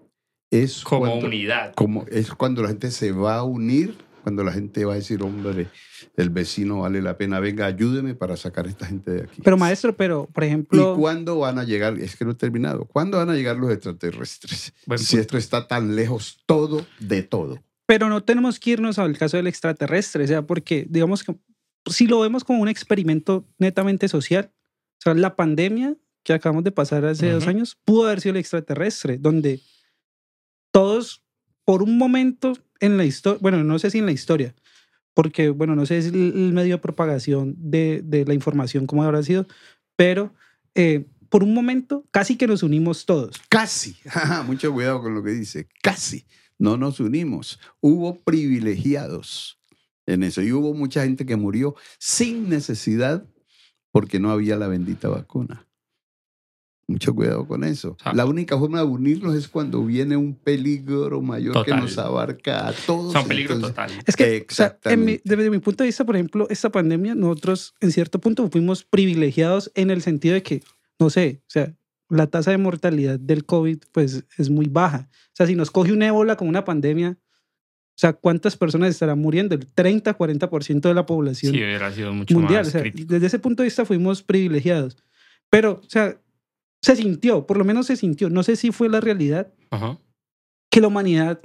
es Como cuando, unidad. como es cuando la gente se va a unir, cuando la gente va a decir, hombre, el vecino vale la pena, venga, ayúdeme para sacar a esta gente de aquí. Pero maestro, pero por ejemplo, ¿Y cuándo van a llegar? Es que no he terminado. ¿Cuándo van a llegar los extraterrestres? Buen si esto está tan lejos todo de todo. Pero no tenemos que irnos al caso del extraterrestre, o sea, porque digamos que si lo vemos como un experimento netamente social, o sea, la pandemia que acabamos de pasar hace dos Ujú. años pudo haber sido el extraterrestre, donde todos por un momento en la historia, bueno, no sé si en la historia, porque, bueno, no sé si el, el medio de propagación de, de la información cómo habrá sido, pero eh, por un momento casi que nos unimos todos. Casi. (laughs) Mucho cuidado con lo que dice. Casi. No nos unimos. Hubo privilegiados en eso. Y hubo mucha gente que murió sin necesidad porque no había la bendita vacuna. Mucho cuidado con eso. Ah. La única forma de unirnos es cuando viene un peligro mayor que nos abarca a todos. Son peligro Entonces, total. Es que, o sea, en mi- Exactamente. desde mi punto de vista, por ejemplo, esta pandemia, nosotros en cierto punto fuimos privilegiados en el sentido de que, no sé, o sea, la tasa de mortalidad del COVID pues es muy baja. O sea, si nos coge un ébola con una pandemia, o sea, ¿cuántas personas estarán muriendo? El 30, 40% de la población Sí, hubiera sido mucho mundial. más O sea, crítico. desde ese punto de vista fuimos privilegiados. Pero, o sea, se sintió, por lo menos se sintió, no sé si fue la realidad, Ajá. que la humanidad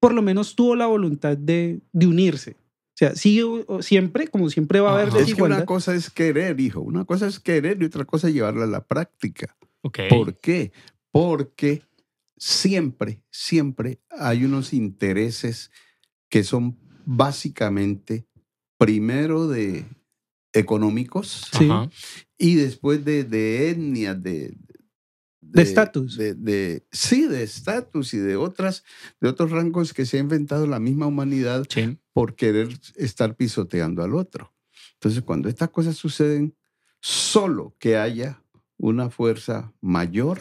por lo menos tuvo la voluntad de, de unirse. O sea, sí, siempre, como siempre va a haber Ajá. Es que desigualdad. una cosa es querer, hijo. Una cosa es querer y otra cosa es llevarla a la práctica. ¿Por qué? Porque siempre, siempre hay unos intereses que son básicamente primero de económicos Sí. Y después de, de etnias, de De estatus. de, de- sí, de estatus y de otras, de otros rangos que se ha inventado la misma humanidad Sí. por querer estar pisoteando al otro. Entonces, cuando estas cosas suceden, solo que haya una fuerza mayor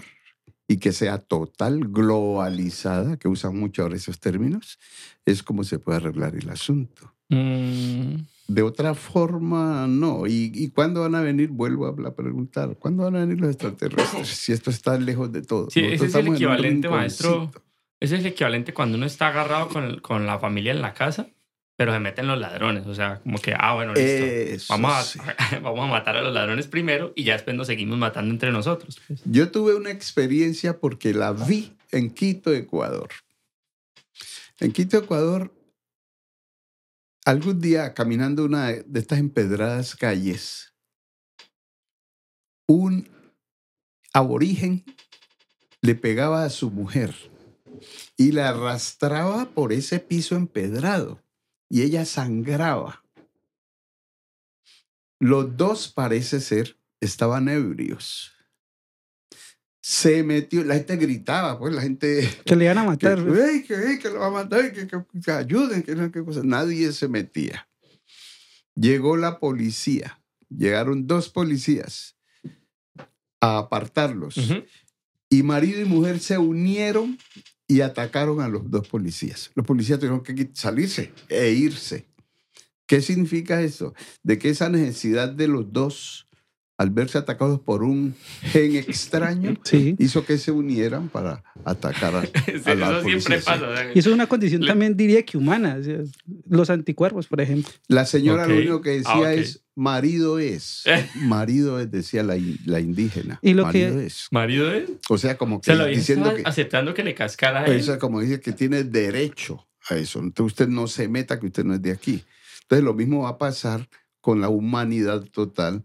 y que sea total, globalizada, que usan mucho ahora esos términos, es como se puede arreglar el asunto. Mm, De otra forma, no. ¿Y, y cuándo van a venir? Vuelvo a preguntar. ¿Cuándo van a venir los extraterrestres? Si esto está lejos de todo. Sí, Nosotros ese es el equivalente, maestro. ese es el equivalente cuando uno está agarrado con, con la familia en la casa, pero se meten los ladrones. O sea, como que, ah, bueno, listo. Eso Vamos a, sí. (laughs) vamos a matar a los ladrones primero y ya después nos seguimos matando entre nosotros. pues. Yo tuve una experiencia porque la vi en Quito, Ecuador. En Quito, Ecuador, algún día caminando una de estas empedradas calles, un aborigen le pegaba a su mujer y la arrastraba por ese piso empedrado y ella sangraba. Los dos, parece ser, estaban ebrios. Se metió, la gente gritaba, pues la gente Que le iban a (laughs) que, matar. "Ey, que, ey, que lo va a matar, que, que- que ayuden, que cosa. Nadie se metía. Llegó la policía, llegaron dos policías a apartarlos. Y marido y mujer se unieron y atacaron a los dos policías. Los policías tuvieron que salirse e irse. ¿Qué significa eso? De que esa necesidad de los dos, al verse atacados por un gen (laughs) extraño, Sí. hizo que se unieran para atacar a, (laughs) Eso a la siempre policía, sí. pasa. Y eso es una condición Le- también, diría que humana. o sea, los anticuerpos, por ejemplo. La señora Ok. lo único que decía Ah, ok. es, marido es. (laughs) Marido es, decía la, la indígena. Y lo que- marido es. Marido él. O sea, como que Se lo diciendo que... aceptando que le cascara a él. Eso es como dice que tiene derecho a eso. Entonces usted no se meta que usted no es de aquí. Entonces lo mismo va a pasar con la humanidad total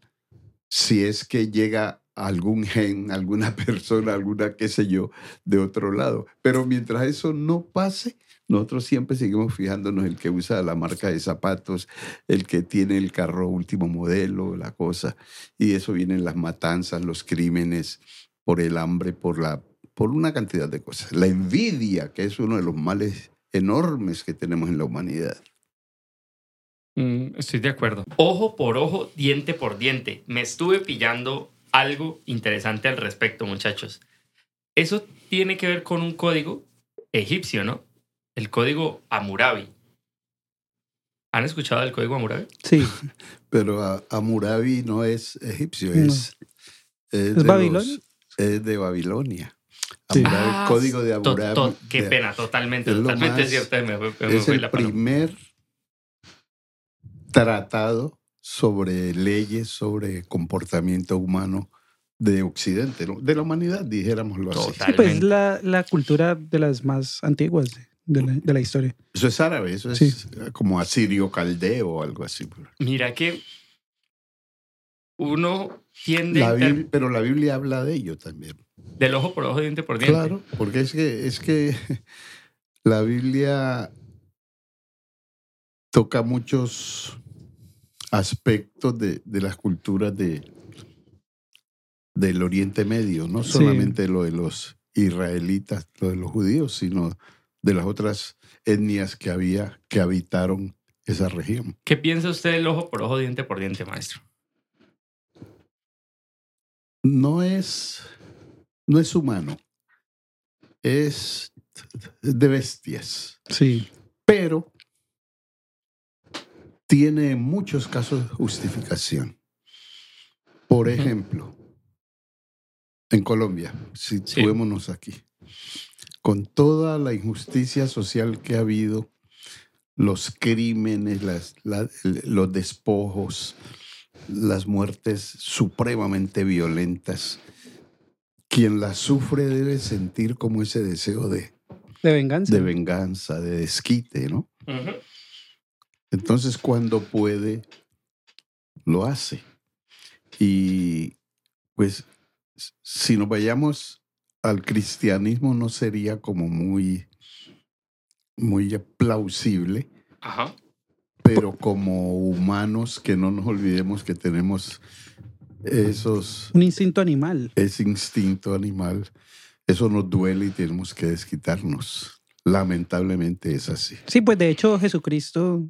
si es que llega algún gen, alguna (laughs) persona, alguna qué sé yo, de otro lado. Pero mientras eso no pase, nosotros siempre seguimos fijándonos el que usa la marca de zapatos, el que tiene el carro último modelo, la cosa. Y eso vienen las matanzas, los crímenes, por el hambre, por, la, por una cantidad de cosas. La envidia, que es uno de los males enormes que tenemos en la humanidad. Mm, estoy de acuerdo. Ojo por ojo, diente por diente. Me estuve pillando algo interesante al respecto, muchachos. Eso tiene que ver con un código egipcio, ¿no? El código Amurabi. ¿Han escuchado del código Amurabi? Sí. (laughs) Pero a- Hammurabi no es egipcio, es, ¿Es de Babilonia? los- es de Babilonia. Sí. Hammurabi, Ah, el código de To- Hammurabi. to- qué de- pena, totalmente, es totalmente más- cierto. Me fue- me Es el la palabra. primer tratado sobre leyes, sobre comportamiento humano de Occidente, ¿no? de la humanidad, dijéramoslo así. Sí, pues es la, la cultura de las más antiguas de, de la, de la historia. Eso es árabe, eso es Sí. como asirio caldeo o algo así. Mira que uno tiende La Biblia- pero la Biblia habla de ello también. del ojo por ojo, diente por diente. Claro, porque es que, es que (laughs) la Biblia toca muchos aspectos de, de las culturas de, del Oriente Medio, no Sí. solamente lo de los israelitas, lo de los judíos, sino de las otras etnias que había que habitaron esa región. ¿Qué piensa usted del ojo por ojo, diente por diente, maestro? No es, no es humano, es de bestias. Sí. pero tiene en muchos casos justificación. Por ejemplo, en Colombia, Sí. situémonos aquí, con toda la injusticia social que ha habido, los crímenes, las- la- los despojos, las muertes supremamente violentas, quien las sufre debe sentir como ese deseo de, De venganza. de venganza, de desquite, ¿no? Entonces, cuando puede, lo hace. Y pues, si nos vayamos al cristianismo, no sería como muy, muy plausible, Ajá. pero como humanos, que no nos olvidemos que tenemos esos, Un instinto animal. ese instinto animal, eso nos duele y tenemos que desquitarnos. Lamentablemente es así. Sí, pues de hecho Jesucristo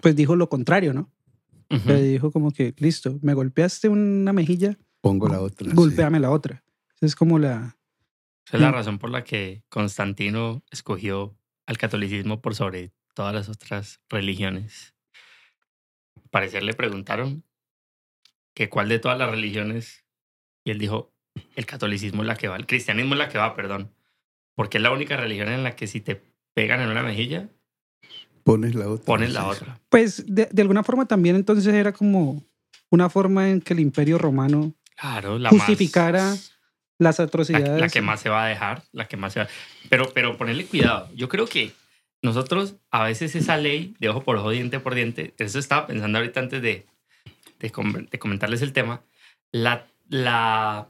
pues dijo lo contrario, ¿no? Le dijo como que, listo, me golpeaste una mejilla, Pongo la otra. sí. golpéame la otra. Es como la... Esa es la Mm. razón por la que Constantino escogió al catolicismo por sobre todas las otras religiones. Al parecer le preguntaron que cuál de todas las religiones y él dijo el catolicismo es la que va, el cristianismo es la que va, perdón, porque es la única religión en la que si te pegan en una mejilla Pones la otra. pones la otra. Pues de, de alguna forma también entonces era como una forma en que el imperio romano Claro, la justificara más- las la, atrocidades. la que más se va a dejar, la que más se va. Pero, pero ponerle cuidado. Yo creo que nosotros a veces esa ley de ojo por ojo, diente por diente, eso estaba pensando ahorita antes de, de, com- de comentarles el tema, la, la...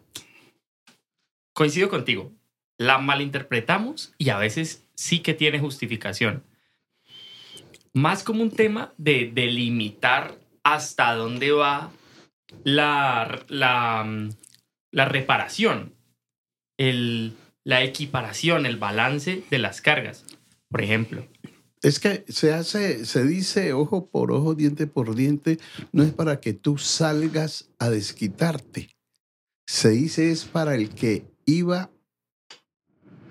Coincido contigo, la malinterpretamos y a veces sí que tiene justificación. Más como un tema de delimitar hasta dónde va la, mm, la reparación, el, la equiparación, el balance de las cargas. Por ejemplo, Es que se hace, se dice ojo por ojo, diente por diente, no es para que tú salgas a desquitarte. Se dice es para el que iba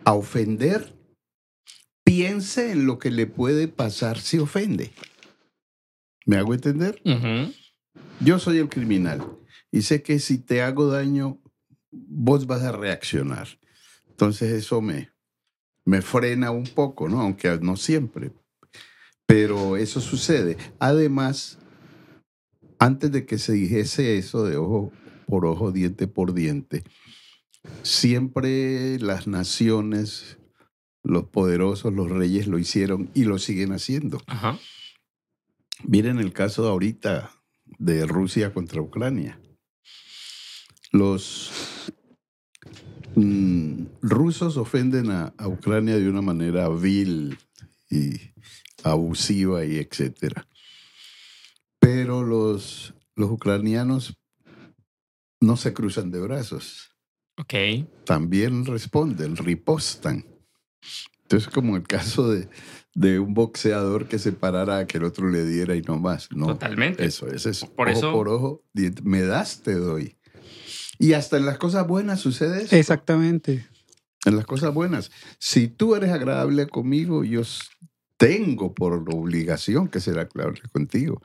a ofender, piense en lo que le puede pasar si ofende. ¿Me hago entender? Yo soy el criminal y sé que si te hago daño, vos vas a reaccionar. Entonces eso me, me frena un poco, ¿no? Aunque no siempre. Pero eso sucede. Además, antes de que se dijese eso de ojo por ojo, diente por diente, siempre las naciones, los poderosos, los reyes lo hicieron y lo siguen haciendo. Ajá. Miren el caso ahorita de Rusia contra Ucrania. los mm, rusos ofenden a, a Ucrania de una manera vil y abusiva y etcétera. Pero los, los ucranianos no se cruzan de brazos. Ok. También responden, ripostan. Entonces, como el caso de, de un boxeador que se parara a que el otro le diera y no más. No, Totalmente. eso es eso. Por ojo eso- por ojo, me das, te doy. Y hasta en las cosas buenas sucede eso. Exactamente. En las cosas buenas. Si tú eres agradable conmigo, yo tengo por obligación que ser agradable contigo.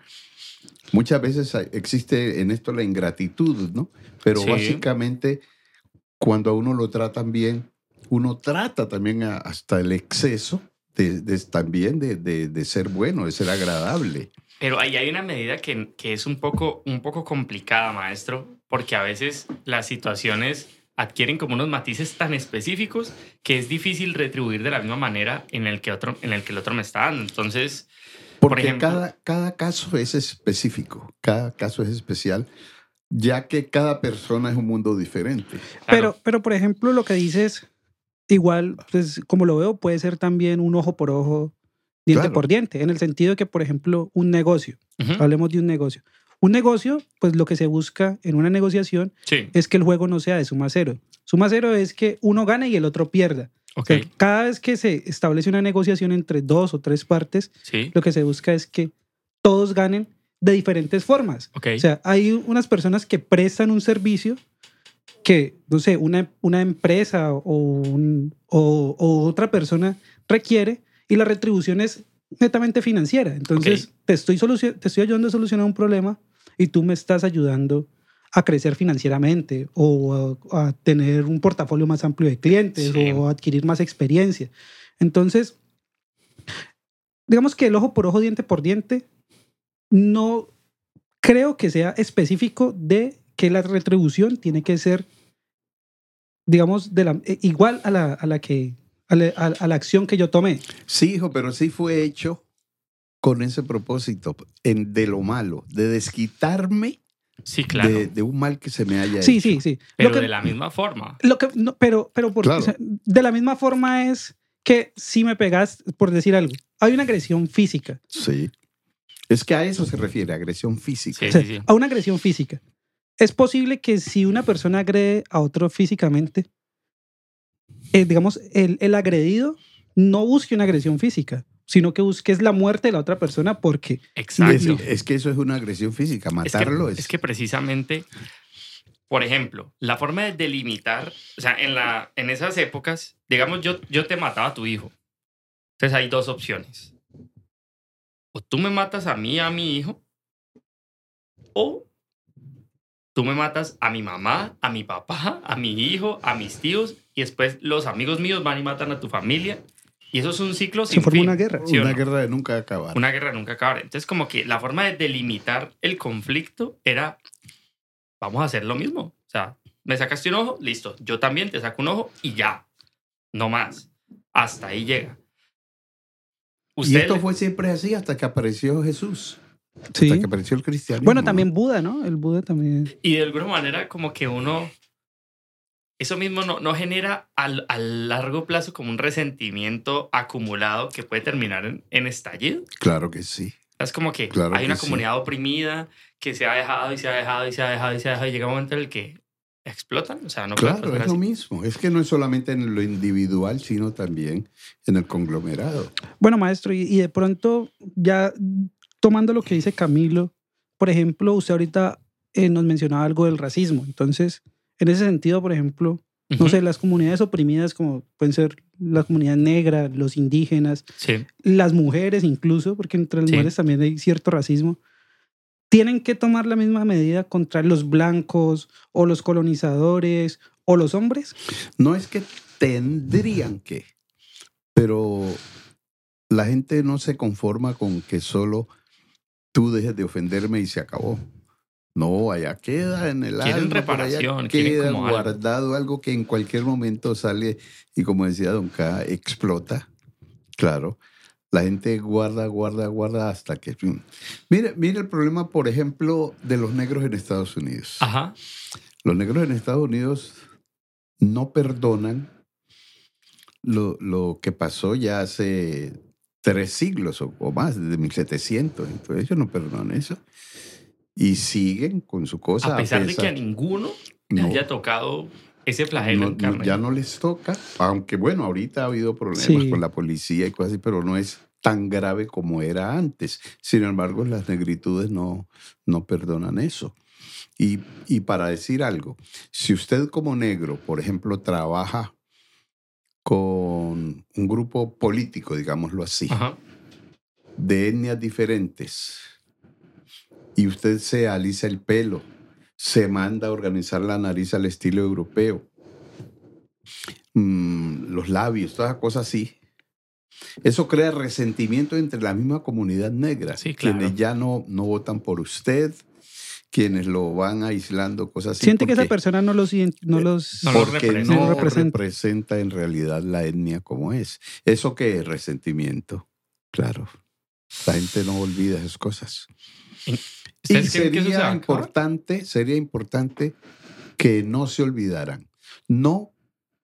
Muchas veces existe en esto la ingratitud, ¿no? Pero Sí. básicamente, cuando a uno lo tratan bien, uno trata también a- hasta el exceso de, de- también de, de- de ser bueno, de ser agradable. Pero ahí hay una medida que, que es un poco, un poco complicada, maestro, porque a veces las situaciones adquieren como unos matices tan específicos que es difícil retribuir de la misma manera en el que, otro, en el, que el otro me está dando. Entonces, Porque ejemplo- cada, cada caso es específico, cada caso es especial, ya que cada persona es un mundo diferente. claro, Pero, pero, por ejemplo, lo que dices, igual, pues, como lo veo, puede ser también un ojo por ojo, diente Claro. por diente, en el sentido de que, por ejemplo, un negocio, ujú, hablemos de un negocio. Un negocio, pues lo que se busca en una negociación sí, es que el juego no sea de suma cero. Suma cero es que uno gane y el otro pierda. O ok, sea, cada vez que se establece una negociación entre dos o tres partes, sí, lo que se busca es que todos ganen de diferentes formas. ok, O sea, hay unas personas que prestan un servicio que, no sé, una, una empresa o, un- o- o otra persona requiere y la retribución es netamente financiera. Entonces, te, estoy te estoy ayudando a solucionar un problema y tú me estás ayudando a crecer financieramente o a, a tener un portafolio más amplio de clientes Sí. o a adquirir más experiencia. Entonces, digamos que el ojo por ojo, diente por diente, no creo que sea específico de que la retribución tiene que ser, digamos, de la, eh, igual a la, a la que a la, a- a la acción que yo tomé. Sí, hijo, pero sí fue hecho con ese propósito, en, de lo malo, de desquitarme sí, claro, de, de un mal que se me haya Sí, hecho. sí, sí. pero lo que, de la misma forma. lo que- no, pero, pero por- Claro. o sea, de la misma forma es que si me pegas, por decir algo, hay una agresión física. Sí. Es que a eso se refiere, agresión física. Sí, O sea, sí, sí. a una agresión física. Es posible que si una persona agrede a otro físicamente, eh, digamos, el, el agredido no busque una agresión física, sino que busque es la muerte de la otra persona porque Exacto. Es, es que eso es una agresión física, Es que, matarlo es... es que precisamente, por ejemplo, la forma de delimitar, o sea, en, la, en esas épocas, digamos, yo, yo te mataba a tu hijo. Entonces hay dos opciones. O tú me matas a mí, a mi hijo, o tú me matas a mi mamá, a mi papá, a mi hijo, a mis tíos, y después los amigos míos van y matan a tu familia. Y eso es un ciclo Se sin forma fin, una guerra. ¿sí una no? guerra de nunca acabar. Una guerra nunca acabar. Entonces, como que la forma de delimitar el conflicto era, vamos a hacer lo mismo. O sea, me sacaste un ojo, listo. Yo también te saco un ojo y ya. No más. Hasta ahí llega. y Usted esto le- fue siempre así hasta que apareció Jesús, sí. hasta que apareció el cristianismo. Bueno, ¿no? también Buda, ¿no? El Buda también. Y de alguna manera, como que uno. Eso mismo no, no genera al, a largo plazo como un resentimiento acumulado que puede terminar en, en estallido. Claro que sí. Es como que Claro hay que una sí. comunidad oprimida que se ha dejado y se ha dejado y se ha dejado y se ha dejado y llega un momento en el que explotan. O sea, no Claro, es lo así. mismo. Es que no es solamente en lo individual, sino también en el conglomerado. Bueno, maestro, y, y de pronto, ya tomando lo que dice Camilo, por ejemplo, usted ahorita eh, nos mencionaba algo del racismo. Entonces, en ese sentido, por ejemplo, no sé, las comunidades oprimidas como pueden ser la comunidad negra, los indígenas, Sí, las mujeres incluso, porque entre las Sí. mujeres también hay cierto racismo, tienen que tomar la misma medida contra los blancos o los colonizadores o los hombres. No es que tendrían que, pero la gente no se conforma con que solo tú dejes de ofenderme y se acabó. No, allá queda en el Quieren alma, reparación, queda como algo. guardado algo que en cualquier momento sale y como decía Don K, explota. Claro, la gente guarda, guarda, guarda hasta que... Mire, mire el problema, por ejemplo, de los negros en Estados Unidos. ajá, Los negros en Estados Unidos no perdonan lo, lo que pasó ya hace tres siglos o, o más, desde 1700. Entonces ellos no perdonan eso. Y siguen con su cosa. A pesar, de que a ninguno le no, haya tocado ese flagelo no, en carne. ya no les toca, aunque bueno, ahorita ha habido problemas Sí. con la policía y cosas así, pero no es tan grave como era antes. Sin embargo, las negritudes no, no perdonan eso. Y, y para decir algo, si usted como negro, por ejemplo, trabaja con un grupo político, digámoslo así, Ajá. de etnias diferentes, y usted se alisa el pelo, se manda a organizar la nariz al estilo europeo, mm, los labios, todas esas cosas así. Eso crea resentimiento entre la misma comunidad negra, Sí, claro. quienes ya no, no votan por usted, quienes lo van aislando, cosas así. Siente que esa persona no los, ident- no los No lo porque representa. no representa. representa en realidad la etnia como es. ¿Eso qué es resentimiento? Claro. La gente no olvida esas cosas. Y ¿Ustedes creen que eso se va sería importante, sería importante que no se olvidaran. No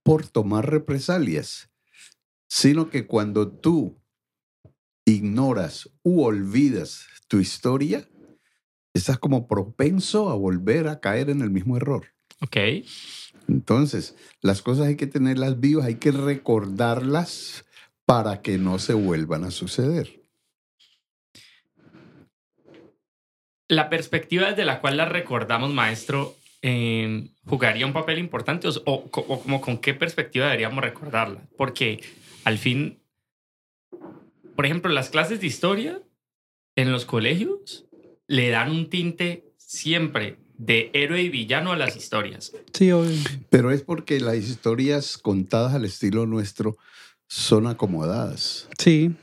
por tomar represalias, sino que cuando tú ignoras u olvidas tu historia, estás como propenso a volver a caer en el mismo error. Ok. Entonces, las cosas hay que tenerlas vivas, hay que recordarlas para que no se vuelvan a suceder. La perspectiva desde la cual la recordamos, maestro, eh, ¿jugaría un papel importante? O, o- o como con qué perspectiva deberíamos recordarla? Porque al fin, por ejemplo, las clases de historia en los colegios le dan un tinte siempre de héroe y villano a las historias. Sí, obvio. Pero es porque las historias contadas al estilo nuestro son acomodadas. Sí,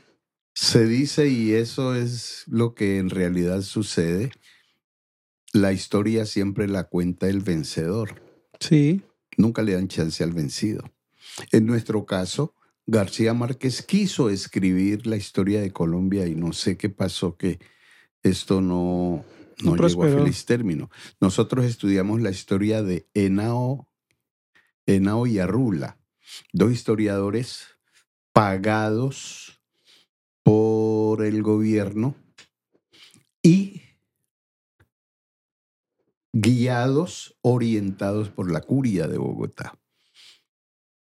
Se dice, y eso es lo que en realidad sucede, la historia siempre la cuenta el vencedor. sí. Nunca le dan chance al vencido. En nuestro caso, García Márquez quiso escribir la historia de Colombia y no sé qué pasó que esto no, no No llegó a feliz término. Nosotros estudiamos la historia de Henao, Henao y Arrula, dos historiadores pagados por el gobierno y guiados, orientados por la curia de Bogotá.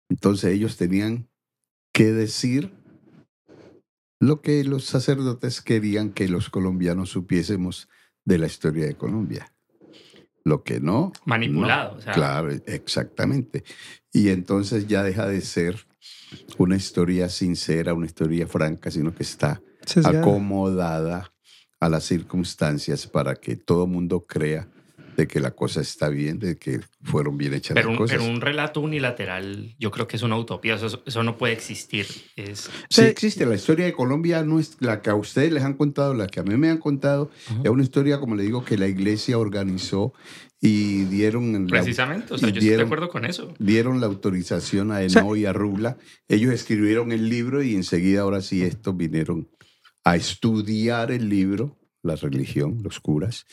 Entonces ellos tenían que decir lo que los sacerdotes querían que los colombianos supiésemos de la historia de Colombia. Lo que no. Manipulado. no. o sea, Claro, exactamente. Y entonces ya deja de ser una historia sincera, una historia franca, sino que está acomodada a las circunstancias para que todo mundo crea de que la cosa está bien, de que fueron bien hechas Pero las un, cosas. pero un relato unilateral, yo creo que es una utopía. Eso, eso no puede existir. Es, Sí sea, existe, la historia de Colombia no es la que a ustedes les han contado, la que a mí me han contado, Ajá. es una historia, como le digo, que la iglesia organizó y dieron la, precisamente. O sea, yo estoy de dieron- acuerdo con eso. dieron la autorización a sea- Eno y a Rula. Ellos escribieron el libro y enseguida, ahora sí, estos vinieron a estudiar el libro, la religión, los curas.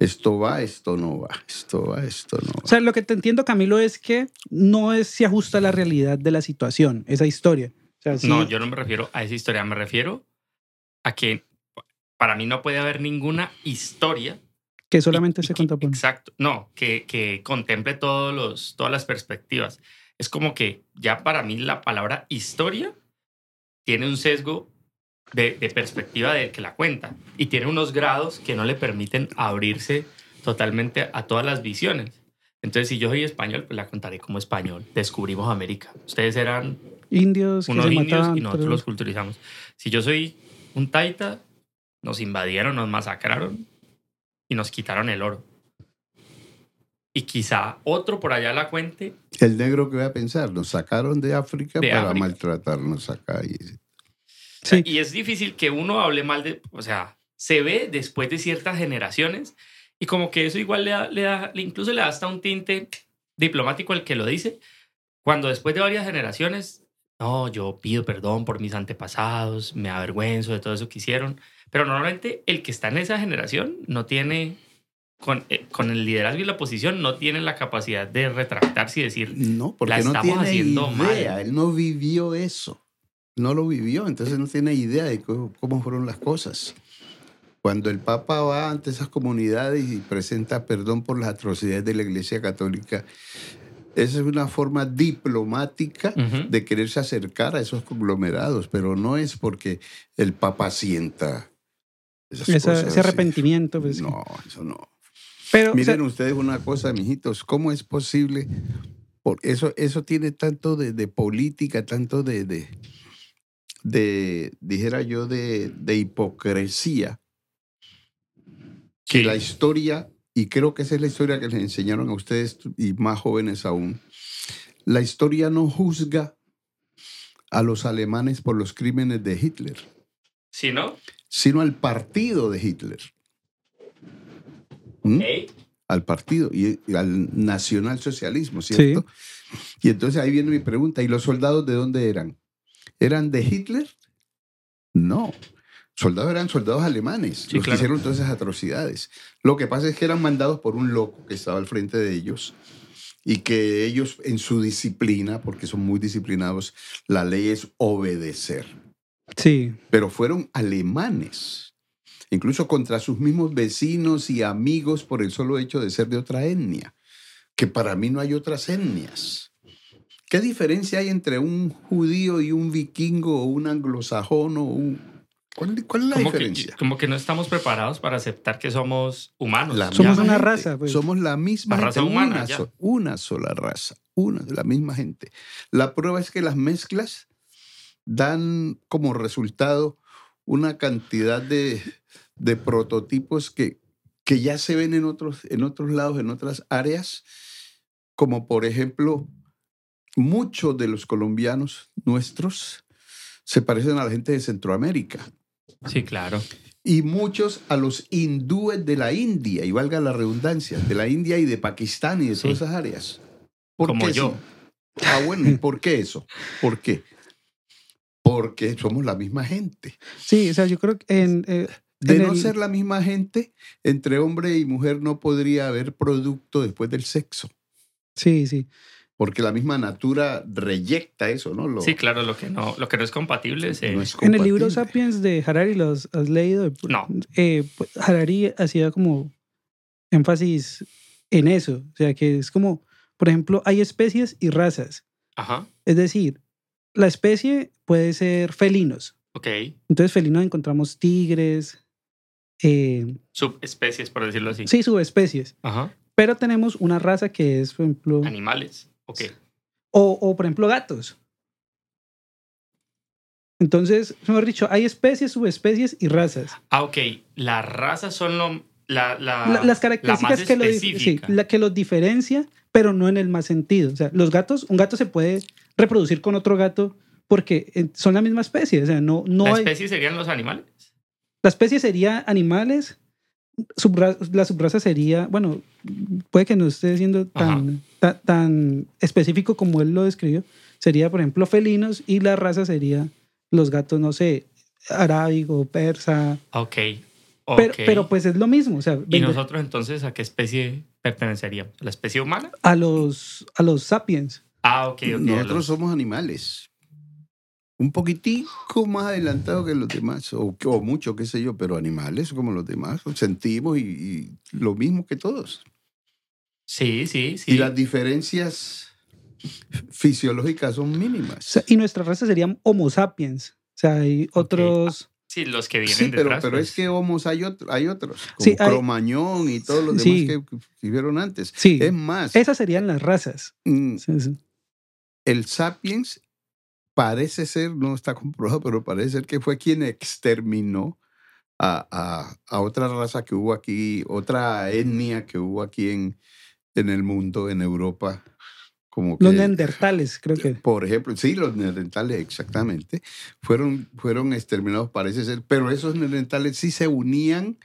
Esto va, esto no va, esto va, esto no va. O sea, lo que te entiendo, Camilo, es que no es, se ajusta a la realidad de la situación, esa historia. O sea, sí, No, yo no me refiero a esa historia. Me refiero a que para mí no puede haber ninguna historia que solamente y- se contrapone. Exacto. No, que, que contemple todos los, todas las perspectivas. Es como que ya para mí la palabra historia tiene un sesgo de, de perspectiva del que la cuenta y tiene unos grados que no le permiten abrirse totalmente a todas las visiones. Entonces, si yo soy español, pues la contaré como español. Descubrimos América. Ustedes eran Indios que unos se indios mataban. y nosotros pero- los culturizamos. Si yo soy un taita, nos invadieron, nos masacraron y nos quitaron el oro. Y quizá otro por allá la cuente. El negro que voy a pensar, nos sacaron de África De para África. maltratarnos acá. Y, Sí. Y es difícil que uno hable mal de, o sea, se ve después de ciertas generaciones y como que eso igual le da, le da incluso le da hasta un tinte diplomático al que lo dice, cuando después de varias generaciones, no, yo pido perdón por mis antepasados, me avergüenzo de todo eso que hicieron, pero normalmente el que está en esa generación no tiene con, eh, con el liderazgo y la posición no tiene la capacidad de retractarse y decir, No, porque La no estamos tiene haciendo idea. mal. Él no vivió eso. No lo vivió, entonces no tiene idea de cómo, cómo fueron las cosas. Cuando el Papa va ante esas comunidades y presenta perdón por las atrocidades de la Iglesia Católica, esa es una forma diplomática de quererse acercar a esos conglomerados, pero no es porque el Papa sienta esas Esa- cosas ese arrepentimiento. Pues, No, eso no. Pero, o sea, Miren ustedes una cosa, mijitos, ¿cómo es posible? Por eso, eso tiene tanto de, de política, tanto de, de, de, dijera yo, de, de hipocresía, que Sí. la historia, y creo que esa es la historia que les enseñaron a ustedes y más jóvenes aún, la historia no juzga a los alemanes por los crímenes de Hitler, ¿Sí, no? sino al partido de Hitler. ¿Mm? Ey, al partido y, y al nacionalsocialismo, ¿cierto? Y entonces ahí viene mi pregunta, ¿y los soldados de dónde eran? ¿Eran de Hitler? No. Soldados eran soldados alemanes, Sí, los claro. que hicieron todas esas atrocidades. Lo que pasa es que eran mandados por un loco que estaba al frente de ellos y que ellos en su disciplina, porque son muy disciplinados, la ley es obedecer sí. pero fueron alemanes, incluso contra sus mismos vecinos y amigos por el solo hecho de ser de otra etnia, que para mí no hay otras etnias. ¿Qué diferencia hay entre un judío y un vikingo o un anglosajón o un... ¿Cuál, cuál es la como, diferencia? que, como que no estamos preparados para aceptar que somos humanos. La Somos una gente. raza, pues. Somos la misma La raza gente, humana, una, ya. so- una sola raza, una de la misma gente. La prueba es que las mezclas dan como resultado una cantidad de, de prototipos que, que ya se ven en otros, en otros lados, en otras áreas, como por ejemplo, muchos de los colombianos nuestros se parecen a la gente de Centroamérica Sí, claro. y muchos a los hindúes de la India, y valga la redundancia, de la India y de Pakistán y de Sí. todas esas áreas. ¿Por Como qué yo. sí? Ah, bueno, ¿y por qué eso? ¿Por qué? Porque somos la misma gente. Sí, o sea, yo creo que en, eh, De no el- ser la misma gente, entre hombre y mujer no podría haber producto después del sexo, sí, sí. Porque la misma natura reyecta eso, ¿no? Lo- Sí, claro, lo que no, lo que no es compatible se... no es En el libro compatible. Sapiens de Harari, ¿los has leído? No. Eh, pues, Harari hacía como énfasis en eso. O sea, que es como, por ejemplo, hay especies y razas. Ajá, Es decir, la especie puede ser felinos. ok. Entonces, felinos encontramos tigres, eh, Subespecies, por decirlo así. sí, subespecies. Ajá. Pero tenemos una raza que es, por ejemplo, Animales, ok. o, o, por ejemplo, gatos. Entonces, mejor dicho, hay especies, subespecies y razas. Ah, ok. Las razas son lo, la, la, La- las la características que lo, sí, la que los diferencia, pero no en el más sentido. O sea, los gatos, un gato se puede reproducir con otro gato porque eh, son la misma especie. O sea, no, no ¿La hay. especie serían los animales? La especie sería animales, subra- la subraza sería, bueno, puede que no esté siendo tan, ta- tan específico como él lo describió. Sería, por ejemplo, felinos y la raza sería los gatos, no sé, arábigo, persa. Ok. Pero, ok. pero pues es lo mismo. O sea, ¿Y nosotros entonces a qué especie perteneceríamos? ¿A la especie humana? a, los, a los sapiens. Ah, ok, ok. Nosotros los- somos animales. Un poquitico más adelantados que los demás, o, o mucho, qué sé yo, pero animales como los demás. Sentimos y, y lo mismo que todos. Sí, sí, sí. Y las diferencias fisiológicas son O mínimas. sea, y nuestra raza sería Homo sapiens. O sea, hay otros. Sí, los que vienen Sí, pero, detrás. pero pues. es que homos hay, otro- hay otros, como Sí, hay- Cromañón y todos los demás Sí. que, que vivieron antes. Sí, Es más, esas serían las razas. mm, Sí, sí. el sapiens parece ser, no está comprobado, pero parece ser que fue quien exterminó a, a- a otra raza que hubo aquí, otra etnia que hubo aquí en, en el mundo, en Europa. Como Los neandertales, creo que. Por ejemplo, sí, los neandertales, exactamente, fueron, fueron exterminados, parece ser, pero esos neandertales sí se unían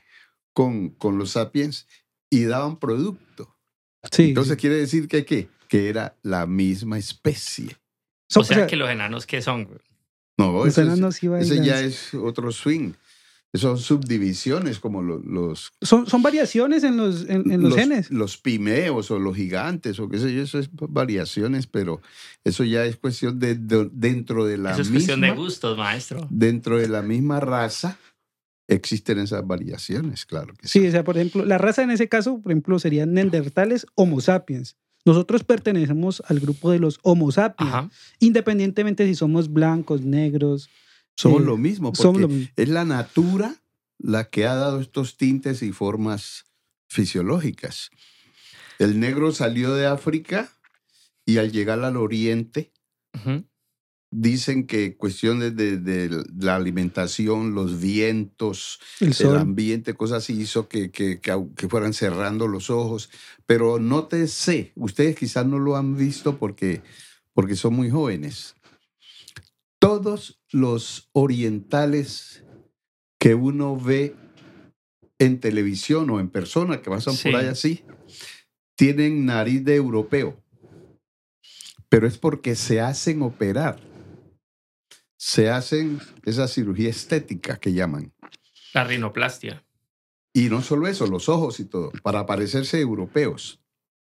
con, con los sapiens y daban producto. Sí. Entonces sí. quiere decir que, ¿qué? que era la misma especie. So- O sea, que los enanos, ¿qué son? No, los es- enanos sí ese ya es otro swing. Son subdivisiones como lo- los, Son, son variaciones en los, en, en los, genes. Los pimeos o los gigantes o qué sé yo, eso es variaciones, pero eso ya es cuestión de, de- dentro de la Eso es misma cuestión de gustos, maestro. dentro de la misma raza existen esas variaciones, claro que Sí, sí. o sea, por ejemplo, la raza en ese caso, por ejemplo, serían neandertales, homo sapiens. Nosotros pertenecemos al grupo de los homo sapiens, Ajá. independientemente si somos blancos, negros. Somos eh, lo mismo, porque somos lo mismo. es la natura la que ha dado estos tintes y formas fisiológicas. El negro salió de África y al llegar al oriente Ujú. Dicen que cuestiones de, de la alimentación, los vientos, El ambiente, cosas así hizo que, que, que fueran cerrando los ojos. Pero nótese, ustedes quizás no lo han visto porque, porque son muy jóvenes. Todos los orientales que uno ve en televisión o en persona que pasan Sí. por ahí así, tienen nariz de europeo. Pero es porque se hacen operar. Se hacen esa cirugía estética que llaman. La rinoplastia. Y no solo eso, los ojos y todo, para parecerse europeos.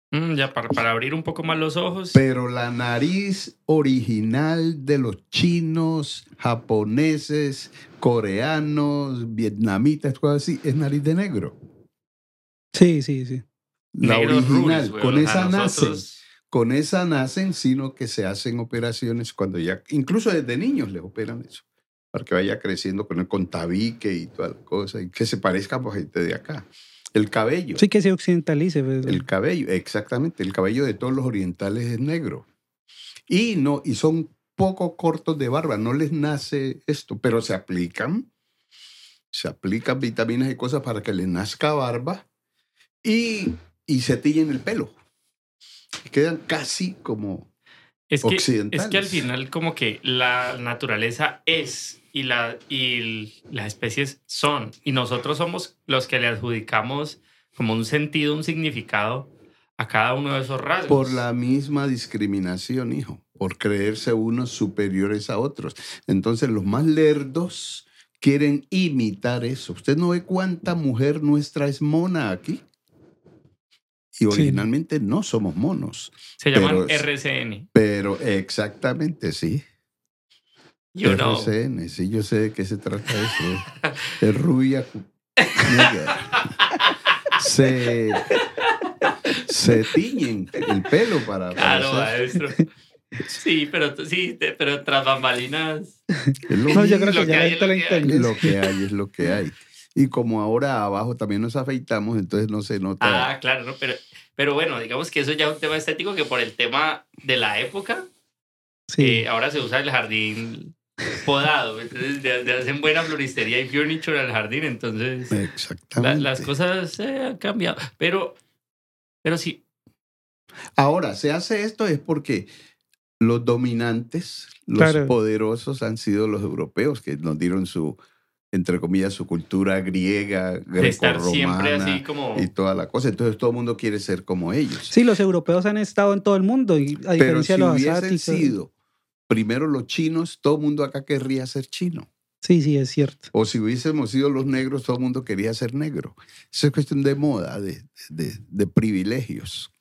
Mm, ya, para, para abrir un poco más los ojos. Pero la nariz original de los chinos, japoneses, coreanos, vietnamitas, cosas así, es nariz de negro. Sí, sí, sí. La negros original, rules, con esa nacen. Con esa nacen, sino que se hacen operaciones cuando ya, incluso desde niños les operan eso, para que vaya creciendo con el con tabique y toda la cosa, y que se parezca a gente de acá. El cabello. Sí, que se occidentalice. pues. El cabello, exactamente. El cabello de todos los orientales es negro. Y, no, y son poco cortos de barba, no les nace esto, pero se aplican, se aplican vitaminas y cosas para que les nazca barba y, y se tillen el pelo. Quedan casi como... Es que, es que al occidentales. final como que la naturaleza es y, la, y las especies son. Y nosotros somos los que le adjudicamos como un sentido, un significado a cada uno de esos rasgos. Por la misma discriminación, hijo, por creerse unos superiores a otros. Entonces los más lerdos quieren imitar eso. Usted no ve cuánta mujer nuestra es mona aquí. Y originalmente no somos monos. Se llaman pero RCN. Pero exactamente, sí. You know. RCN, sí, yo sé de qué se trata eso. (laughs) Es rubia. Se, se tiñen el pelo para... para Claro, hacer- maestro. Sí, pero sí, te- pero tras bambalinas. No, yo creo Lo que que ya hay lo que hay. lo que hay, es lo que hay. Y como ahora abajo también nos afeitamos, entonces no se nota. Ah, claro, ¿no? Pero, pero bueno, digamos que eso ya es un tema estético que por el tema de la época, Sí. eh, ahora se usa el jardín podado. Entonces, le, hacen buena floristería y furniture al jardín. Entonces, la- Exactamente. las cosas eh, han cambiado. Pero, pero sí, Ahora, se hace esto es porque los dominantes, los Claro. poderosos han sido los europeos que nos dieron su, entre comillas, su cultura griega, de estar siempre así como. y toda la cosa. Entonces todo el mundo quiere ser como ellos. Sí, los europeos han estado en todo el mundo y a Pero diferencia si de los hubiesen asiáticos. sido primero los chinos, todo el mundo acá querría ser chino. Sí, sí, es cierto. O si hubiésemos sido los negros, todo el mundo quería ser negro. Eso es cuestión de moda, de, de- de privilegios.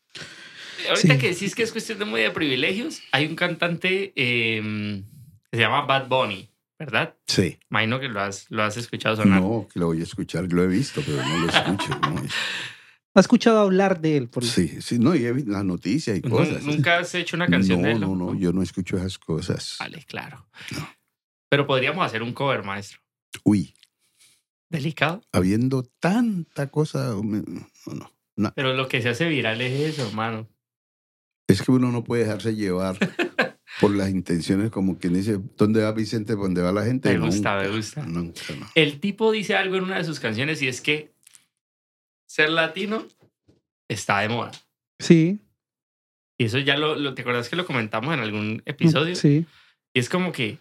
Ahorita Sí. que decís que es cuestión de muy de privilegios, hay un cantante eh, que se llama Bad Bunny, ¿verdad? Sí. Imagino que lo has, lo has escuchado sonar. No, que lo voy a escuchar, lo he visto, pero no lo escucho. no. (laughs) ¿Ha escuchado hablar de él? Por... Sí, sí, no, y he visto las noticias y cosas. Nunca has hecho una canción no, de él. no, no, yo no escucho esas cosas. Vale, claro. No. Pero podríamos hacer un cover, maestro. Uy, Delicado. habiendo tanta cosa, no, no. Pero lo que se hace viral es eso, hermano. Es que uno no puede dejarse llevar (laughs) por las intenciones como quien dice, ¿dónde va Vicente? ¿Dónde va la gente? Me gusta, me gusta. Nunca, no. El tipo dice algo en una de sus canciones y es que ser latino está de moda. Sí. Y eso ya lo, lo- ¿te acuerdas que lo comentamos en algún episodio? Sí. Y es como que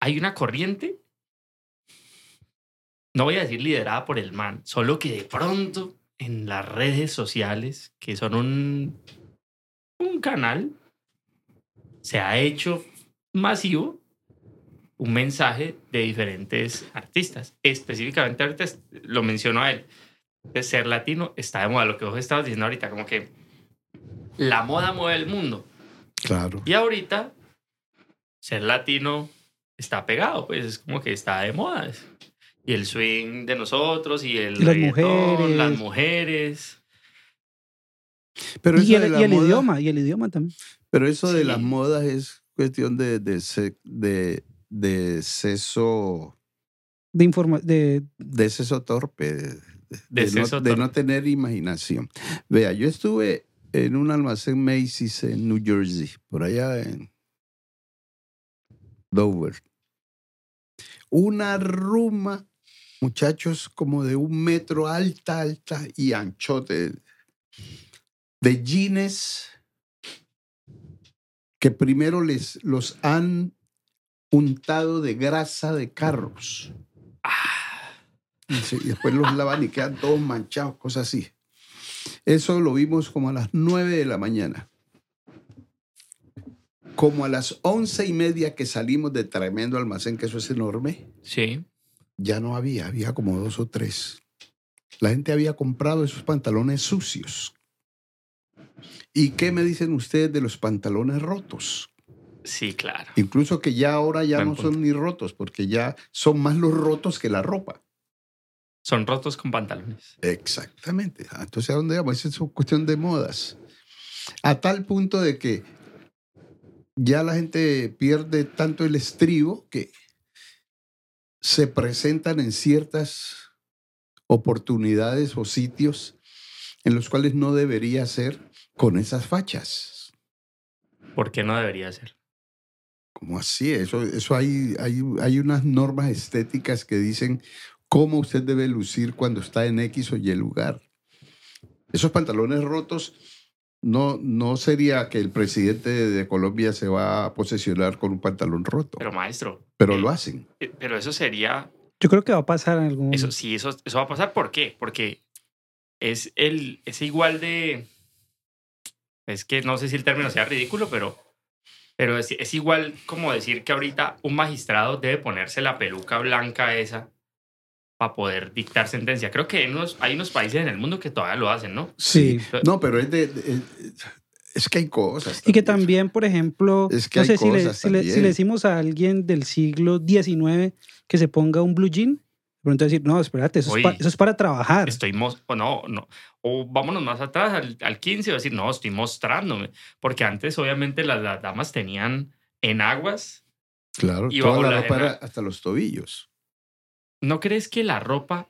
hay una corriente, no voy a decir liderada por el man, solo que de pronto en las redes sociales, que son un, un canal, se ha hecho masivo un mensaje de diferentes artistas. Específicamente ahorita lo menciono a él. De ser latino está de moda. Lo que vos estabas diciendo ahorita, como que la moda mueve el mundo. Claro. Y ahorita ser latino está pegado, pues es como que está de moda. Y el swing de nosotros y el Y las mujeres. las mujeres. Pero Y eso el, de la y el moda- idioma, y el idioma también. Pero eso de las modas es cuestión de, de, de, de exceso, De informa de de exceso torpe, de, de- De de no, de no tener imaginación. Vea, yo estuve en un almacén Macy's en New Jersey, por allá en Dover. Una ruma, muchachos, como de un metro alta, alta y anchote, de jeans que primero les los han untado de grasa de carros. Y se- y después los lavan y quedan todos manchados, cosas así. Eso lo vimos como a las 9 de la mañana. Como a las once y media que salimos de tremendo almacén, que eso es enorme, Sí. ya no había, había como dos o tres. La gente había comprado esos pantalones sucios. ¿Y qué me dicen ustedes de los pantalones rotos? Sí, claro. Incluso que ya ahora ya Buen no punto. son ni rotos, porque ya son más los rotos que la ropa. Son rotos con pantalones. Exactamente. Ah, Entonces, ¿a dónde vamos? Esa es una cuestión de modas. A tal punto de que ya la gente pierde tanto el estribo que se presentan en ciertas oportunidades o sitios en los cuales no debería ser con esas fachas. ¿Por qué no debería ser? ¿Cómo así? Eso, eso hay, hay, hay unas normas estéticas que dicen cómo usted debe lucir cuando está en X o Y lugar. Esos pantalones rotos no, no sería que el presidente de Colombia se va a posesionar con un pantalón roto, Pero maestro. pero eh, lo hacen. eh, Pero eso sería Yo creo que va a pasar en algún Eso sí, eso, eso va a pasar. ¿Por qué? Porque es, el, es igual de... Es que no sé si el término sea ridículo, pero, pero es, es igual como decir que ahorita un magistrado debe ponerse la peluca blanca esa para poder dictar sentencia. Creo que hay unos, hay unos países en el mundo que todavía lo hacen, ¿no? Sí. No, pero es de... de- es que hay cosas. Y que también, por ejemplo, Es que no sé si le, si, le, si también. le decimos a alguien del siglo XIX que se ponga un blue jean, pronto decir, no, espérate, eso, es, Uy. pa- eso es para trabajar. Estoy o no, no. O vámonos más atrás al, al 15 y decir, no, estoy mostrándome. Porque antes, obviamente, las, las damas tenían enaguas Claro, y toda bajo la ropa era hasta los tobillos. ¿No crees que la ropa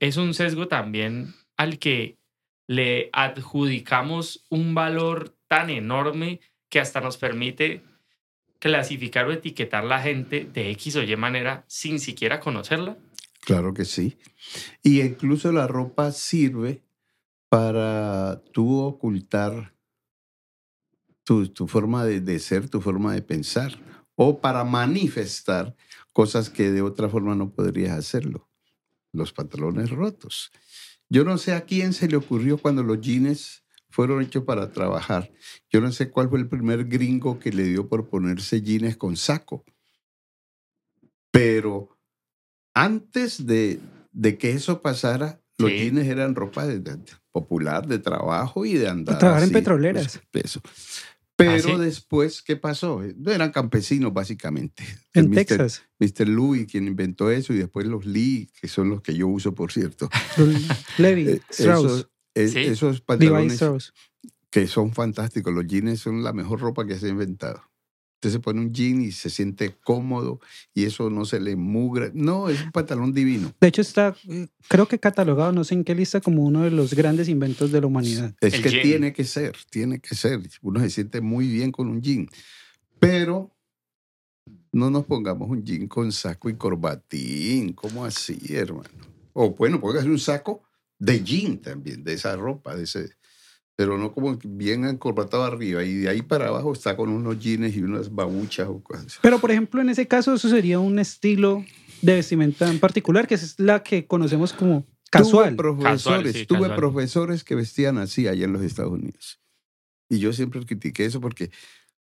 es un sesgo también al que le adjudicamos un valor tan enorme que hasta nos permite clasificar o etiquetar la gente de X o Y manera sin siquiera conocerla? Claro que sí. Y incluso la ropa sirve para tú ocultar tu, tu forma de, de ser, tu forma de pensar, o para manifestar cosas que de otra forma no podrías hacerlo. Los pantalones rotos. Yo no sé a quién se le ocurrió cuando los jeans fueron hechos para trabajar. Yo no sé cuál fue el primer gringo que le dio por ponerse jeans con saco. Pero antes de, de que eso pasara, los Sí. jeans eran ropa de- de- popular, de trabajo y de andar. trabajar en así, petroleras. pues, eso. Pero ¿Ah, sí? después, ¿qué pasó? No eran campesinos, básicamente. en. Texas. Mr. Louis, quien inventó eso, y después los Lee, que son los que yo uso, por cierto. (laughs) Levi, Eh, Strauss, esos, eh, Sí. esos Levi pantalones Strauss. que son fantásticos. Los jeans son la mejor ropa que se ha inventado. Usted se pone un jean y se siente cómodo y eso no se le mugra. No, es un pantalón divino. De hecho, está, creo que catalogado, no sé en qué lista, como uno de los grandes inventos de la humanidad. Es El que jean. tiene que ser, tiene que ser. Uno se siente muy bien con un jean. Pero no nos pongamos un jean con saco y corbatín. ¿Cómo así, hermano? O bueno, póngase un saco de jean también, de esa ropa, de ese. Pero no como bien encorbatado arriba y de ahí para abajo está con unos jeans y unas babuchas o cosas. así. Pero, por ejemplo, en ese caso, eso sería un estilo de vestimenta en particular, que es la que conocemos como casual. Tuve profesores, Casual, sí, tuve casual. profesores que vestían así allá en los Estados Unidos. Y yo siempre critiqué eso porque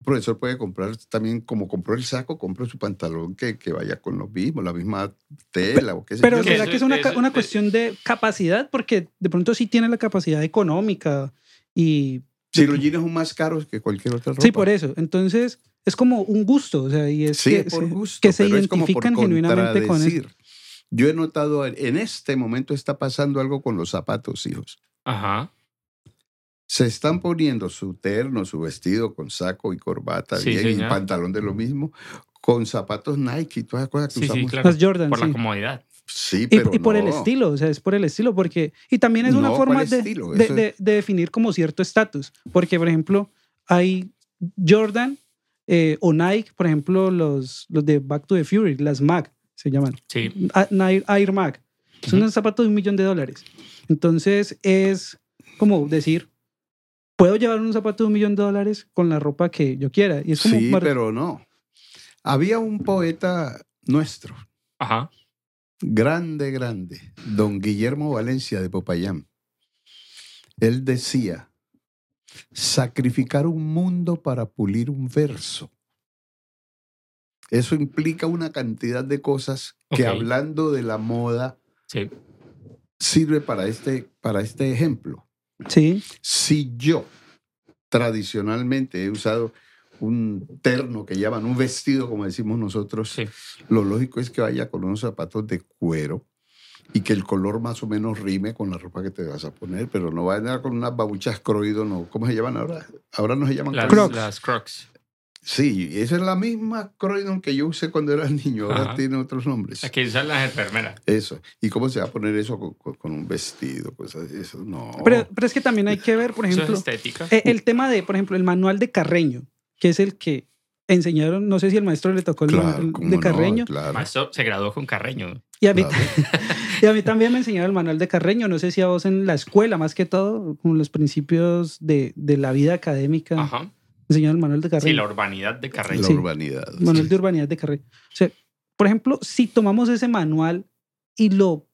El profesor puede comprar también, como compró el saco, compra su pantalón que, que vaya con lo mismo, la misma tela o qué sé Pero ¿será que es una, una es- cuestión de capacidad? Porque de pronto sí tiene la capacidad económica y... Si los jeans son más caros que cualquier otra ropa. Sí, por eso. Entonces es como un gusto, o sea, y es Sí, que, es por gusto. que se pero es como por identifican genuinamente con eso. Yo he notado, en este momento está pasando algo con los zapatos, hijos. Ajá. Se están poniendo su terno, su vestido con saco y corbata, Sí, bien, y pantalón de lo mismo, con zapatos Nike y todas las cosas que Sí, sí, usamos. claro. Las Jordan, Por sí. la comodidad. Sí, Y, pero y por el estilo, o sea, es por el estilo, porque... Y también es una No, forma ¿cuál de, estilo? de, Eso es- de- de definir como cierto estatus. Porque, por ejemplo, hay Jordan eh, o Nike, por ejemplo, los, los de Back to the Fury, las Mag, se llaman. Sí. A- Air, Air Mag. Son Ujú. unos zapatos de un millón de dólares. Entonces es como decir, puedo llevar un zapato de un millón de dólares con la ropa que yo quiera. Y es como Sí, mar- pero no. Había un poeta nuestro, Ajá. Grande, grande, don Guillermo Valencia de Popayán. Él decía, sacrificar un mundo para pulir un verso. Eso implica una cantidad de cosas que hablando de la moda Sí. sirve para este, para este ejemplo. Sí, Si yo tradicionalmente he usado un terno que llaman un vestido, como decimos nosotros, Sí. lo lógico es que vaya con unos zapatos de cuero y que el color más o menos rime con la ropa que te vas a poner, pero no vaya con unas babuchas croido, no, ¿cómo se llaman ahora? Ahora no se llaman Las. Crocs. Las Crocs. Sí, esa es la misma croydon que yo usé cuando era niño, ahora Ajá. tiene otros nombres. Aquí usan las enfermeras. Eso. ¿Y cómo se va a poner eso con, con- con un vestido? Cosas eso. No. pero, pero es que también hay que ver, por ejemplo, es estética. eh, el tema de, por ejemplo, el manual de Carreño, que es el que enseñaron, no sé si el maestro le tocó el Claro, manual de no, Carreño, claro, Maestro se graduó con Carreño. y, a mí, claro. (laughs) y a mí también me enseñaron el manual de Carreño, no sé si a vos en la escuela, más que todo, con los principios de, de la vida académica, Ajá. enseñaron el manual de Sí, Carreño. la urbanidad de Carreño. La Sí. urbanidad. manual sí. de urbanidad de Carreño. O sea, por ejemplo, si tomamos ese manual y lo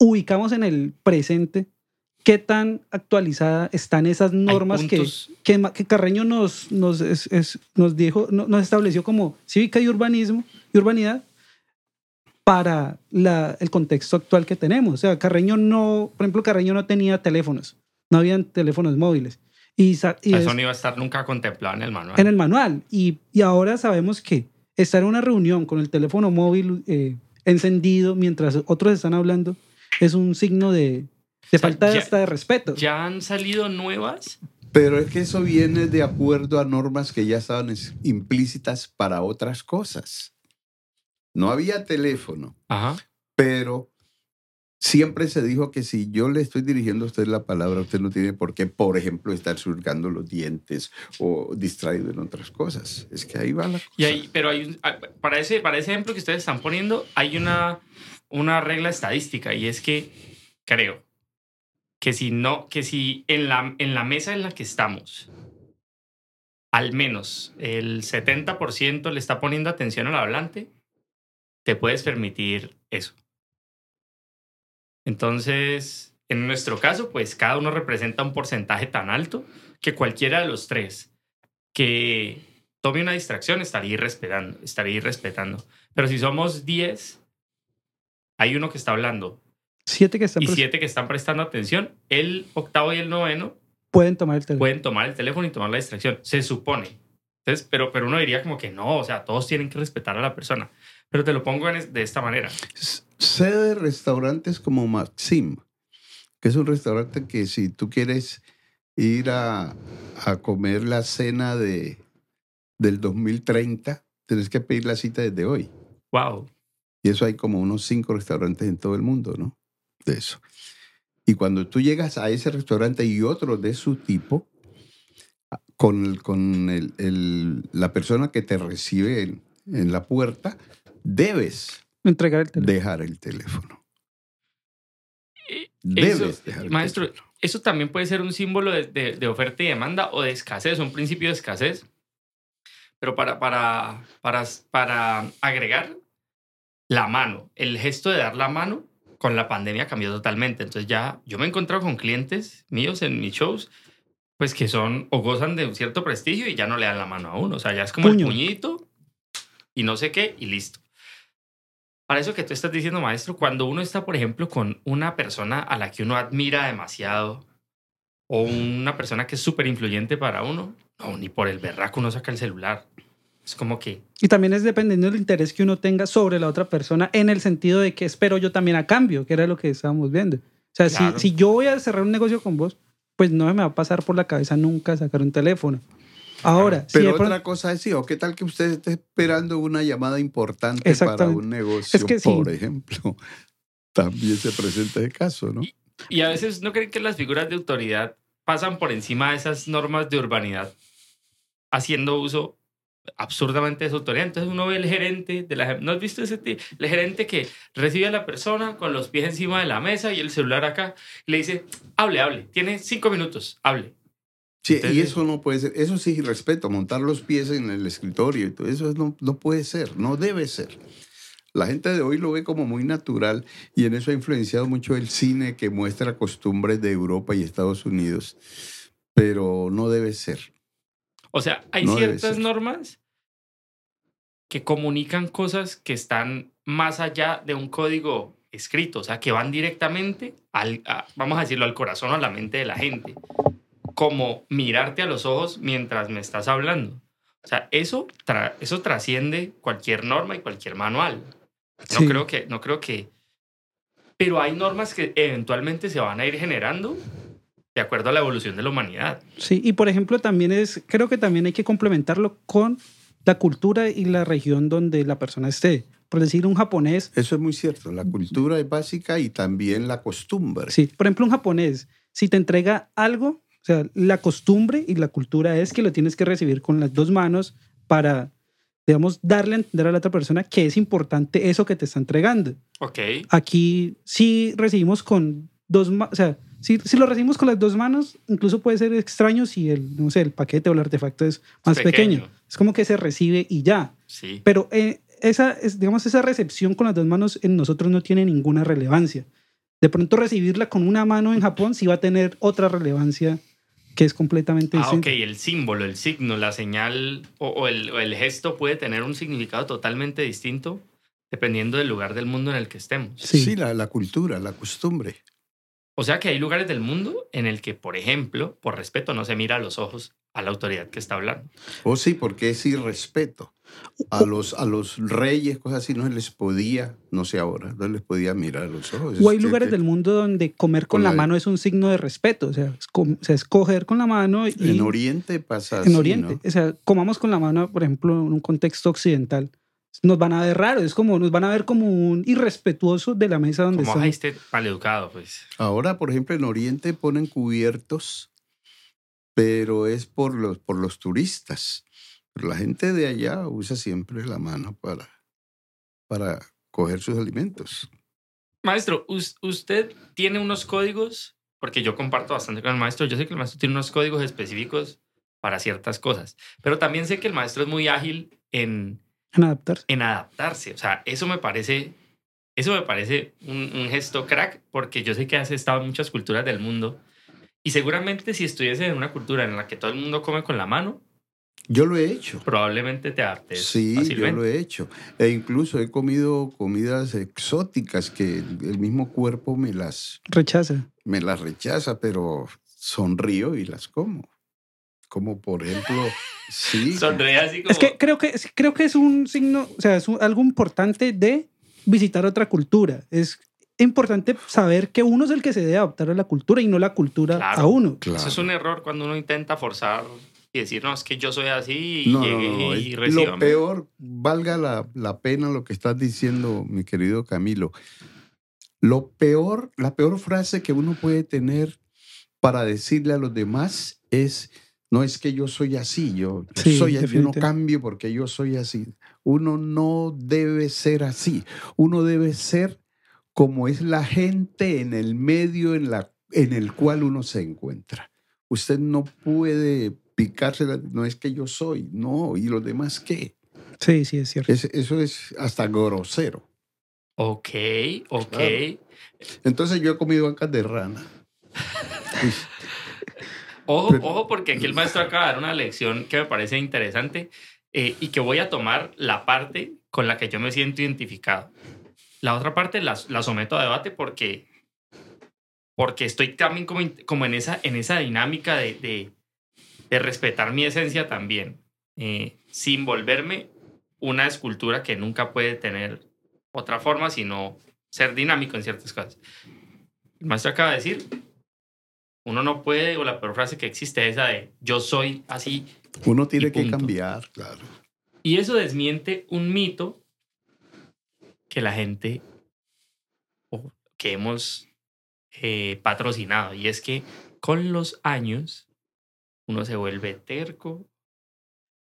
ubicamos en el presente, ¿qué tan actualizada están esas normas que, que, que Carreño nos, nos, es- es- nos dijo, no- nos estableció como cívica y urbanismo y urbanidad para la- el contexto actual que tenemos? O sea, Carreño no, por ejemplo, Carreño no tenía teléfonos, no habían teléfonos móviles. Y, y Eso es- no iba a estar nunca contemplado en el manual. en el manual. Y, y ahora sabemos que estar en una reunión con el teléfono móvil eh, encendido mientras otros están hablando es un signo de, sea, falta ya- hasta de respeto. Ya han salido nuevas. Pero es que eso viene de acuerdo a normas que ya estaban es- implícitas para otras cosas. No había teléfono, Ajá. pero siempre se dijo que si yo le estoy dirigiendo a usted la palabra, usted no tiene por qué, por ejemplo, estar surcando los dientes o distraído en otras cosas. Es que ahí va la cosa. Y ahí, pero hay un- ah, para, ese, para ese ejemplo que ustedes están poniendo, hay una, una regla estadística y es que creo que si no, que si en la, en la mesa en la que estamos, al menos el 70% le está poniendo atención al hablante, te puedes permitir eso. Entonces, en nuestro caso, pues cada uno representa un porcentaje tan alto que cualquiera de los tres que tome una distracción estaría irrespetando, estaría irrespetando. Pero si somos 10, hay uno que está hablando Siete que están y siete que están prestando atención, el octavo y el noveno pueden tomar el teléfono. pueden tomar el teléfono y tomar la distracción. Se supone. Entonces, pero, pero uno diría como que no, o sea, todos tienen que respetar a la persona. Pero te lo pongo en es- de esta manera. Sé de restaurantes como Maxim, que es un restaurante que si tú quieres ir a, a comer la cena de, del 2030, tienes que pedir la cita desde hoy. Wow. Y eso hay como unos cinco restaurantes en todo el mundo, ¿no? De eso. Y cuando tú llegas a ese restaurante y otro de su tipo, con, el- con el- el- la persona que te recibe en, en la puerta, debes Entregar el teléfono. dejar el teléfono. Eh, Debes eso, dejar el maestro, teléfono. eso también puede ser un símbolo de, de- de oferta y demanda o de escasez, un principio de escasez. Pero para, para, para, para agregar la mano, el gesto de dar la mano con la pandemia cambió totalmente. Entonces ya yo me he encontrado con clientes míos en mis shows, pues que son o gozan de un cierto prestigio y ya no le dan la mano a uno. O sea, ya es como Puño. el puñito y no sé qué y listo. Para eso que tú estás diciendo, maestro, cuando uno está, por ejemplo, con una persona a la que uno admira demasiado o una persona que es súper influyente para uno, no, ni por el berraco uno saca el celular. Es como que, Y también es dependiendo del interés que uno tenga sobre la otra persona en el sentido de que espero yo también a cambio, que era lo que estábamos viendo. O sea, si- Claro. si, yo voy a cerrar un negocio con vos, pues no me va a pasar por la cabeza nunca sacar un teléfono. Ahora, si Pero de otra pronto- cosa es, sí, o qué tal que usted esté esperando una llamada importante para un negocio, Es que sí. por ejemplo. (laughs) También se presenta ese caso, ¿no? y a veces no creen que las figuras de autoridad pasan por encima de esas normas de urbanidad, haciendo uso absurdamente de su autoridad. Entonces uno ve el gerente de la... ¿No has visto ese tipo? El gerente que recibe a la persona con los pies encima de la mesa y el celular acá y le dice, hable, hable, tiene cinco minutos, hable. Sí, y eso no puede ser. Eso sí, respeto, montar los pies en el escritorio y todo eso no, no puede ser, no debe ser. La gente de hoy lo ve como muy natural y en eso ha influenciado mucho el cine que muestra costumbres de Europa y Estados Unidos, pero no debe ser. O sea, hay No ciertas normas que comunican cosas que están más allá de un código escrito, o sea, que van directamente al, a- vamos a decirlo, al corazón o a la mente de la gente, como mirarte a los ojos mientras me estás hablando. O sea, eso, tra- eso trasciende cualquier norma y cualquier manual. No Sí. creo que, no creo que, pero hay normas que eventualmente se van a ir generando de acuerdo a la evolución de la humanidad. Sí, y por ejemplo también es, creo que también hay que complementarlo con la cultura y la región donde la persona esté. Por decir, un japonés, Eso es muy cierto. La cultura es básica y también la costumbre. sí, por ejemplo, un japonés, si te entrega algo, o sea, la costumbre y la cultura es que lo tienes que recibir con las dos manos para, digamos, darle a entender a la otra persona que es importante eso que te está entregando. Ok. Aquí sí recibimos con dos manos, o sea, si, si lo recibimos con las dos manos, incluso puede ser extraño si el, no sé, el paquete o el artefacto es más pequeño. Pequeño. Es como que se recibe y ya. Sí. Pero eh, esa, es, digamos, esa recepción con las dos manos en nosotros no tiene ninguna relevancia. De pronto recibirla con una mano en Japón sí va a tener otra relevancia que es completamente Ah, ok, distinta. el símbolo, el signo, la señal o, o el, o el gesto puede tener un significado totalmente distinto dependiendo del lugar del mundo en el que estemos. Sí. Sí, la, la cultura, la costumbre. O sea que hay lugares del mundo en el que, por ejemplo, por respeto no se mira a los ojos a la autoridad que está hablando. O sí, porque es irrespeto. A los, a los reyes, cosas así, no se les podía, no sé ahora, no les podía mirar a los ojos. O hay Es lugares que del mundo donde comer con, Con la, la- mano es un signo de respeto. O sea, es, com- o sea, es coger con la mano y... En Oriente pasa en así, Oriente. ¿no? O sea, comamos con la mano, por ejemplo, en un contexto occidental. Nos van a ver raro, es como, nos van a ver como un irrespetuoso de la mesa donde Como estamos. este maleducado, pues. Ahora, por ejemplo, en Oriente ponen cubiertos, pero es por los, por los turistas. Pero la gente de allá usa siempre la mano para, para coger sus alimentos. Maestro, us- usted tiene unos códigos, porque yo comparto bastante con el maestro, yo sé que el maestro tiene unos códigos específicos para ciertas cosas, pero también sé que el maestro es muy ágil en, En adaptarse. en adaptarse. O sea, eso me parece, eso me parece un, un gesto crack, porque yo sé que has estado en muchas culturas del mundo y seguramente si estuviese en una cultura en la que todo el mundo come con la mano, Yo lo he hecho. probablemente te adaptes Sí, yo fácilmente. lo he hecho. E incluso he comido comidas exóticas que el mismo cuerpo me las, Rechaza. me las rechaza, pero sonrío y las como. Como por ejemplo, (laughs) sí. Sonríe así como... Es que creo que, es- creo que es un signo, o sea, es un- algo importante de visitar otra cultura. Es importante saber que uno es el que se debe adaptar a la cultura y no la cultura Claro. a uno. Claro. Eso es un error cuando uno intenta forzar y decir, no, es que yo soy así y No, no, llegué no, y es recíbame". Lo peor, valga la, la pena lo que estás diciendo, mi querido Camilo. Lo peor, la peor frase que uno puede tener para decirle a los demás es, no es que yo soy así, yo, yo Sí, soy así, yo no cambio porque yo soy así. Uno no debe ser así. Uno debe ser como es la gente en el medio en, la, en el cual uno se encuentra. Usted no puede picarse, la- no es que yo soy, no, y los demás qué. Sí, sí, es cierto. Es- eso es hasta grosero. Ok, ok. Claro. Entonces yo he comido ancas de rana. (laughs) Ojo, ojo, porque aquí el maestro acaba de dar una lección que me parece interesante eh, y que voy a tomar la parte con la que yo me siento identificado. La otra parte la, la someto a debate porque, porque estoy también como, como en, esa, en esa dinámica de, de, de respetar mi esencia también, eh, sin volverme una escultura que nunca puede tener otra forma, sino ser dinámico en ciertas cosas. El maestro acaba de decir, uno no puede, o la peor frase que existe es esa de yo soy así. Uno tiene que cambiar, claro. Y eso desmiente un mito que la gente o que hemos eh, patrocinado, y es que con los años uno se vuelve terco,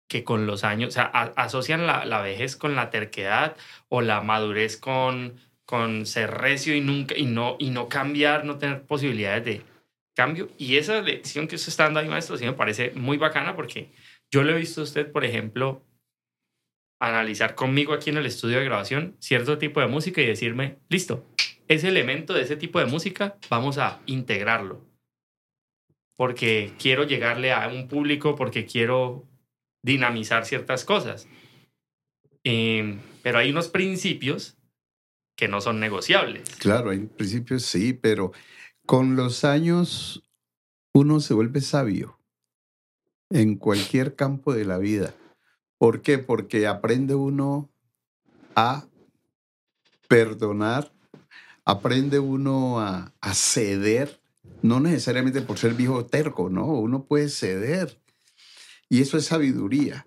que con los años, o sea, asocian la, la, vejez con la terquedad o la madurez con, con ser recio y, nunca, y, no, y no cambiar, no tener posibilidades de cambio. Y esa lección que usted está dando ahí, maestro, sí me parece muy bacana porque yo le he visto a usted, por ejemplo, analizar conmigo aquí en el estudio de grabación cierto tipo de música y decirme, listo, ese elemento de ese tipo de música vamos a integrarlo. Porque quiero llegarle a un público, porque quiero dinamizar ciertas cosas. Eh, pero hay unos principios que no son negociables. Claro, hay principios sí, pero con los años uno se vuelve sabio en cualquier campo de la vida. ¿Por qué? Porque aprende uno a perdonar, aprende uno a, ceder, no necesariamente por ser viejo terco, no, uno puede ceder. Y eso es sabiduría,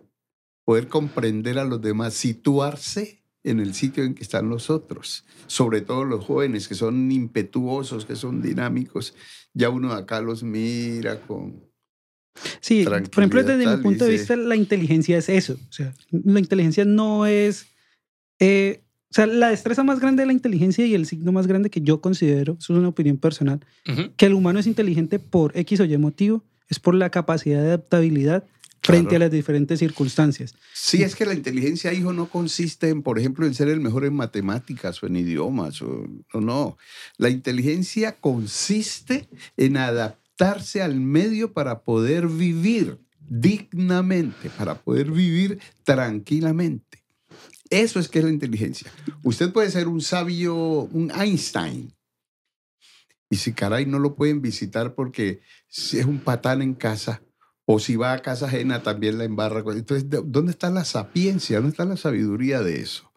poder comprender a los demás, situarse en el sitio en que están los otros, sobre todo los jóvenes que son impetuosos, que son dinámicos, ya uno acá los mira con, Sí, por ejemplo, desde mi punto de vista, la inteligencia es eso. O sea, la inteligencia no es. Eh, o sea, la destreza más grande de la inteligencia y el signo más grande que yo considero, eso es una opinión personal, uh -huh. que el humano es inteligente por X o Y motivo, es por la capacidad de adaptabilidad frente claro. a las diferentes circunstancias. Sí, es que la inteligencia, hijo, no consiste en, por ejemplo, en ser el mejor en matemáticas o en idiomas, o no, no. La inteligencia consiste en adaptar adaptarse al medio para poder vivir dignamente, para poder vivir tranquilamente. Eso es que es la inteligencia. Usted puede ser un sabio, un Einstein. Y si caray no lo pueden visitar porque si es un patán en casa o si va a casa ajena también la embarra. Entonces, ¿dónde está la sapiencia? ¿Dónde está la sabiduría de eso?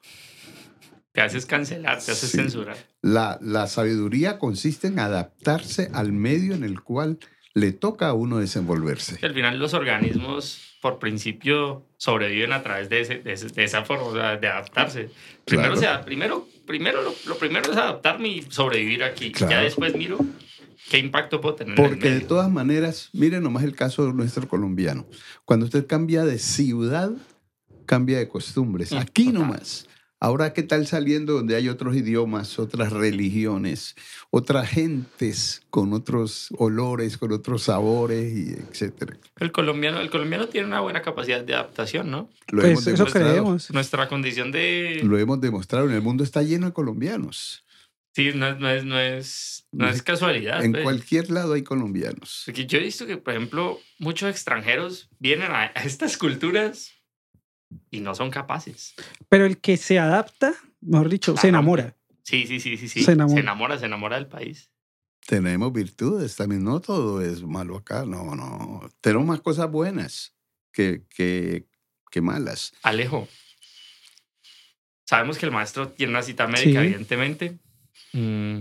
Te haces cancelar, te haces sí. censurar. La, la sabiduría consiste en adaptarse al medio en el cual le toca a uno desenvolverse. Al final los organismos, por principio, sobreviven a través de, ese, de, ese, de esa forma de adaptarse. Primero, claro. sea, primero, primero lo, lo, primero es adaptarme y sobrevivir aquí. Claro. Ya después miro qué impacto puedo tener. Porque de todas maneras, miren nomás el caso de nuestro colombiano. Cuando usted cambia de ciudad, cambia de costumbres. Mm, aquí total. nomás. Ahora, ¿qué tal saliendo donde hay otros idiomas, otras religiones, otras gentes con otros olores, con otros sabores, y etcétera? El colombiano, el colombiano tiene una buena capacidad de adaptación, ¿no? Lo pues hemos eso creemos. Nuestra condición de... Lo hemos demostrado. En el mundo está lleno de colombianos. Sí, no, no, es, no, es, no es casualidad. En pues. cualquier lado hay colombianos. Porque yo he visto que, por ejemplo, muchos extranjeros vienen a, a estas culturas y no son capaces. Pero el que se adapta, mejor dicho, se enamora. Sí, sí, sí, sí, sí. Se enamora. se enamora, se enamora del país. Tenemos virtudes también, no todo es malo acá, no, no. Tenemos más cosas buenas que, que, que malas. Alejo, sabemos que el maestro tiene una cita médica, sí. evidentemente. Mm,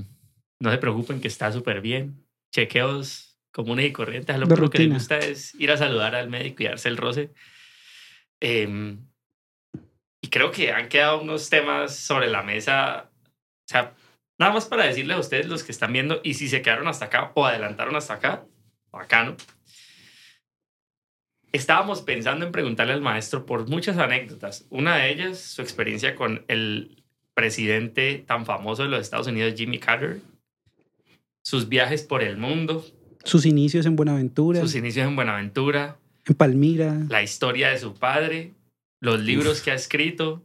no se preocupen que está súper bien. Chequeos comunes y corrientes. Lo, lo que le gusta es ir a saludar al médico y darse el roce. Eh, y creo que han quedado unos temas sobre la mesa. O sea, nada más para decirles a ustedes, los que están viendo, y si se quedaron hasta acá o adelantaron hasta acá, bacano. Estábamos pensando en preguntarle al maestro por muchas anécdotas. Una de ellas, su experiencia con el presidente tan famoso de los Estados Unidos, Jimmy Carter, sus viajes por el mundo. Sus inicios en Buenaventura. Sus inicios en Buenaventura en Palmira. La historia de su padre, los libros Uf. que ha escrito,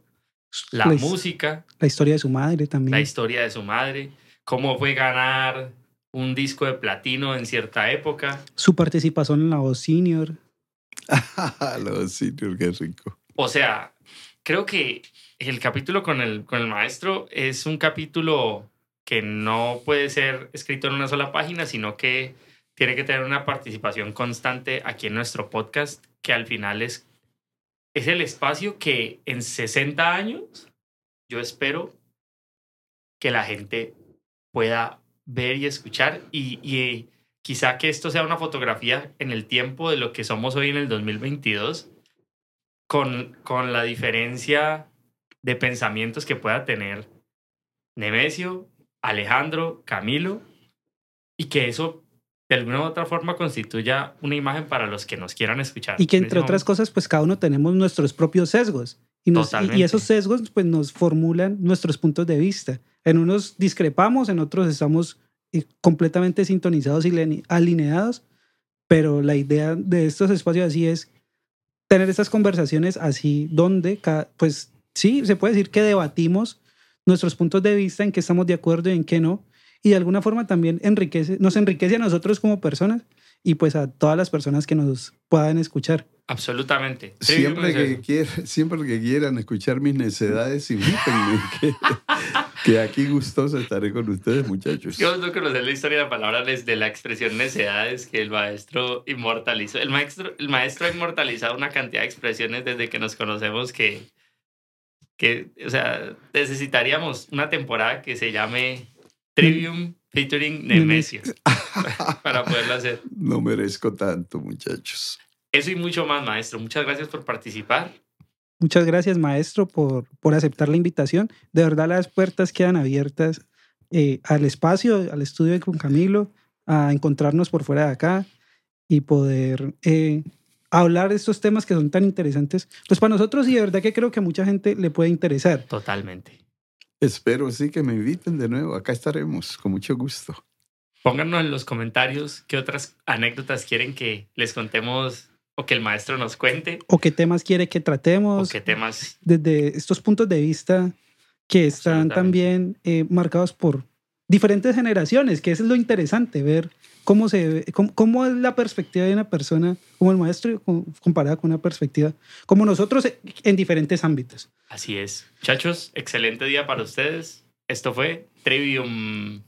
la, la, música. La historia de su madre también. La historia de su madre, cómo fue ganar un disco de platino en cierta época. Su participación en la voz senior. (laughs) Los sitios, qué rico. O sea, creo que el capítulo con el, con el maestro es un capítulo que no puede ser escrito en una sola página, sino que tiene que tener una participación constante aquí en nuestro podcast, que al final es, es el espacio que en 60 años yo espero que la gente pueda ver y escuchar y, y quizá que esto sea una fotografía en el tiempo de lo que somos hoy en el 2022, con, con la diferencia de pensamientos que pueda tener Nemesio, Alejandro, Camilo, y que eso de alguna u otra forma constituya una imagen para los que nos quieran escuchar. Y que en entre otras momento. cosas, pues cada uno tenemos nuestros propios sesgos. Y, nos- y- esos sesgos pues nos formulan nuestros puntos de vista. En unos discrepamos, en otros estamos eh, completamente sintonizados y line- alineados, pero la idea de estos espacios así es tener estas conversaciones así donde, pues sí, se puede decir que debatimos nuestros puntos de vista, en qué estamos de acuerdo y en qué no, y de alguna forma también enriquece, nos enriquece a nosotros como personas y pues a todas las personas que nos puedan escuchar. Absolutamente. Siempre que, eso. quiera- siempre que quieran escuchar mis necedades, invítenme, (laughs) que, que aquí gustoso estaré con ustedes, muchachos. Yo no conocer la historia de la palabra desde la expresión necedades que el maestro inmortalizó. El maestro, el maestro ha inmortalizado una cantidad de expresiones desde que nos conocemos que, que, o sea, necesitaríamos una temporada que se llame Trivium featuring Nemesio (laughs) (laughs) para poderlo hacer. No merezco tanto, muchachos. Eso y mucho más, maestro. Muchas gracias por participar. Muchas gracias, maestro, por, por aceptar la invitación. De verdad, las puertas quedan abiertas eh, al espacio, al estudio con Camilo, a encontrarnos por fuera de acá y poder eh, hablar de estos temas que son tan interesantes. Pues para nosotros y de verdad que creo que a mucha gente le puede interesar. Totalmente. Espero sí que me inviten de nuevo. Acá estaremos, con mucho gusto. Pónganos en los comentarios qué otras anécdotas quieren que les contemos o que el maestro nos cuente O qué temas quiere que o tratemos qué temas desde estos puntos de vista que están también eh, marcados por diferentes generaciones, que eso es lo interesante, ver cómo, se cómo, cómo es la perspectiva de una persona como el maestro com- comparada con una perspectiva como nosotros en diferentes ámbitos. Así es. Muchachos, excelente día para ustedes. Esto fue Trivium.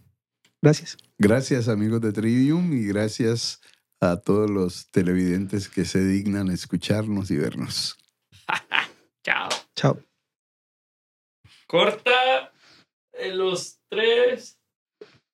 Gracias. Gracias, amigos de Trivium, y gracias a todos los televidentes que se dignan escucharnos y vernos. (laughs) Chao. Chao. Corta en los tres.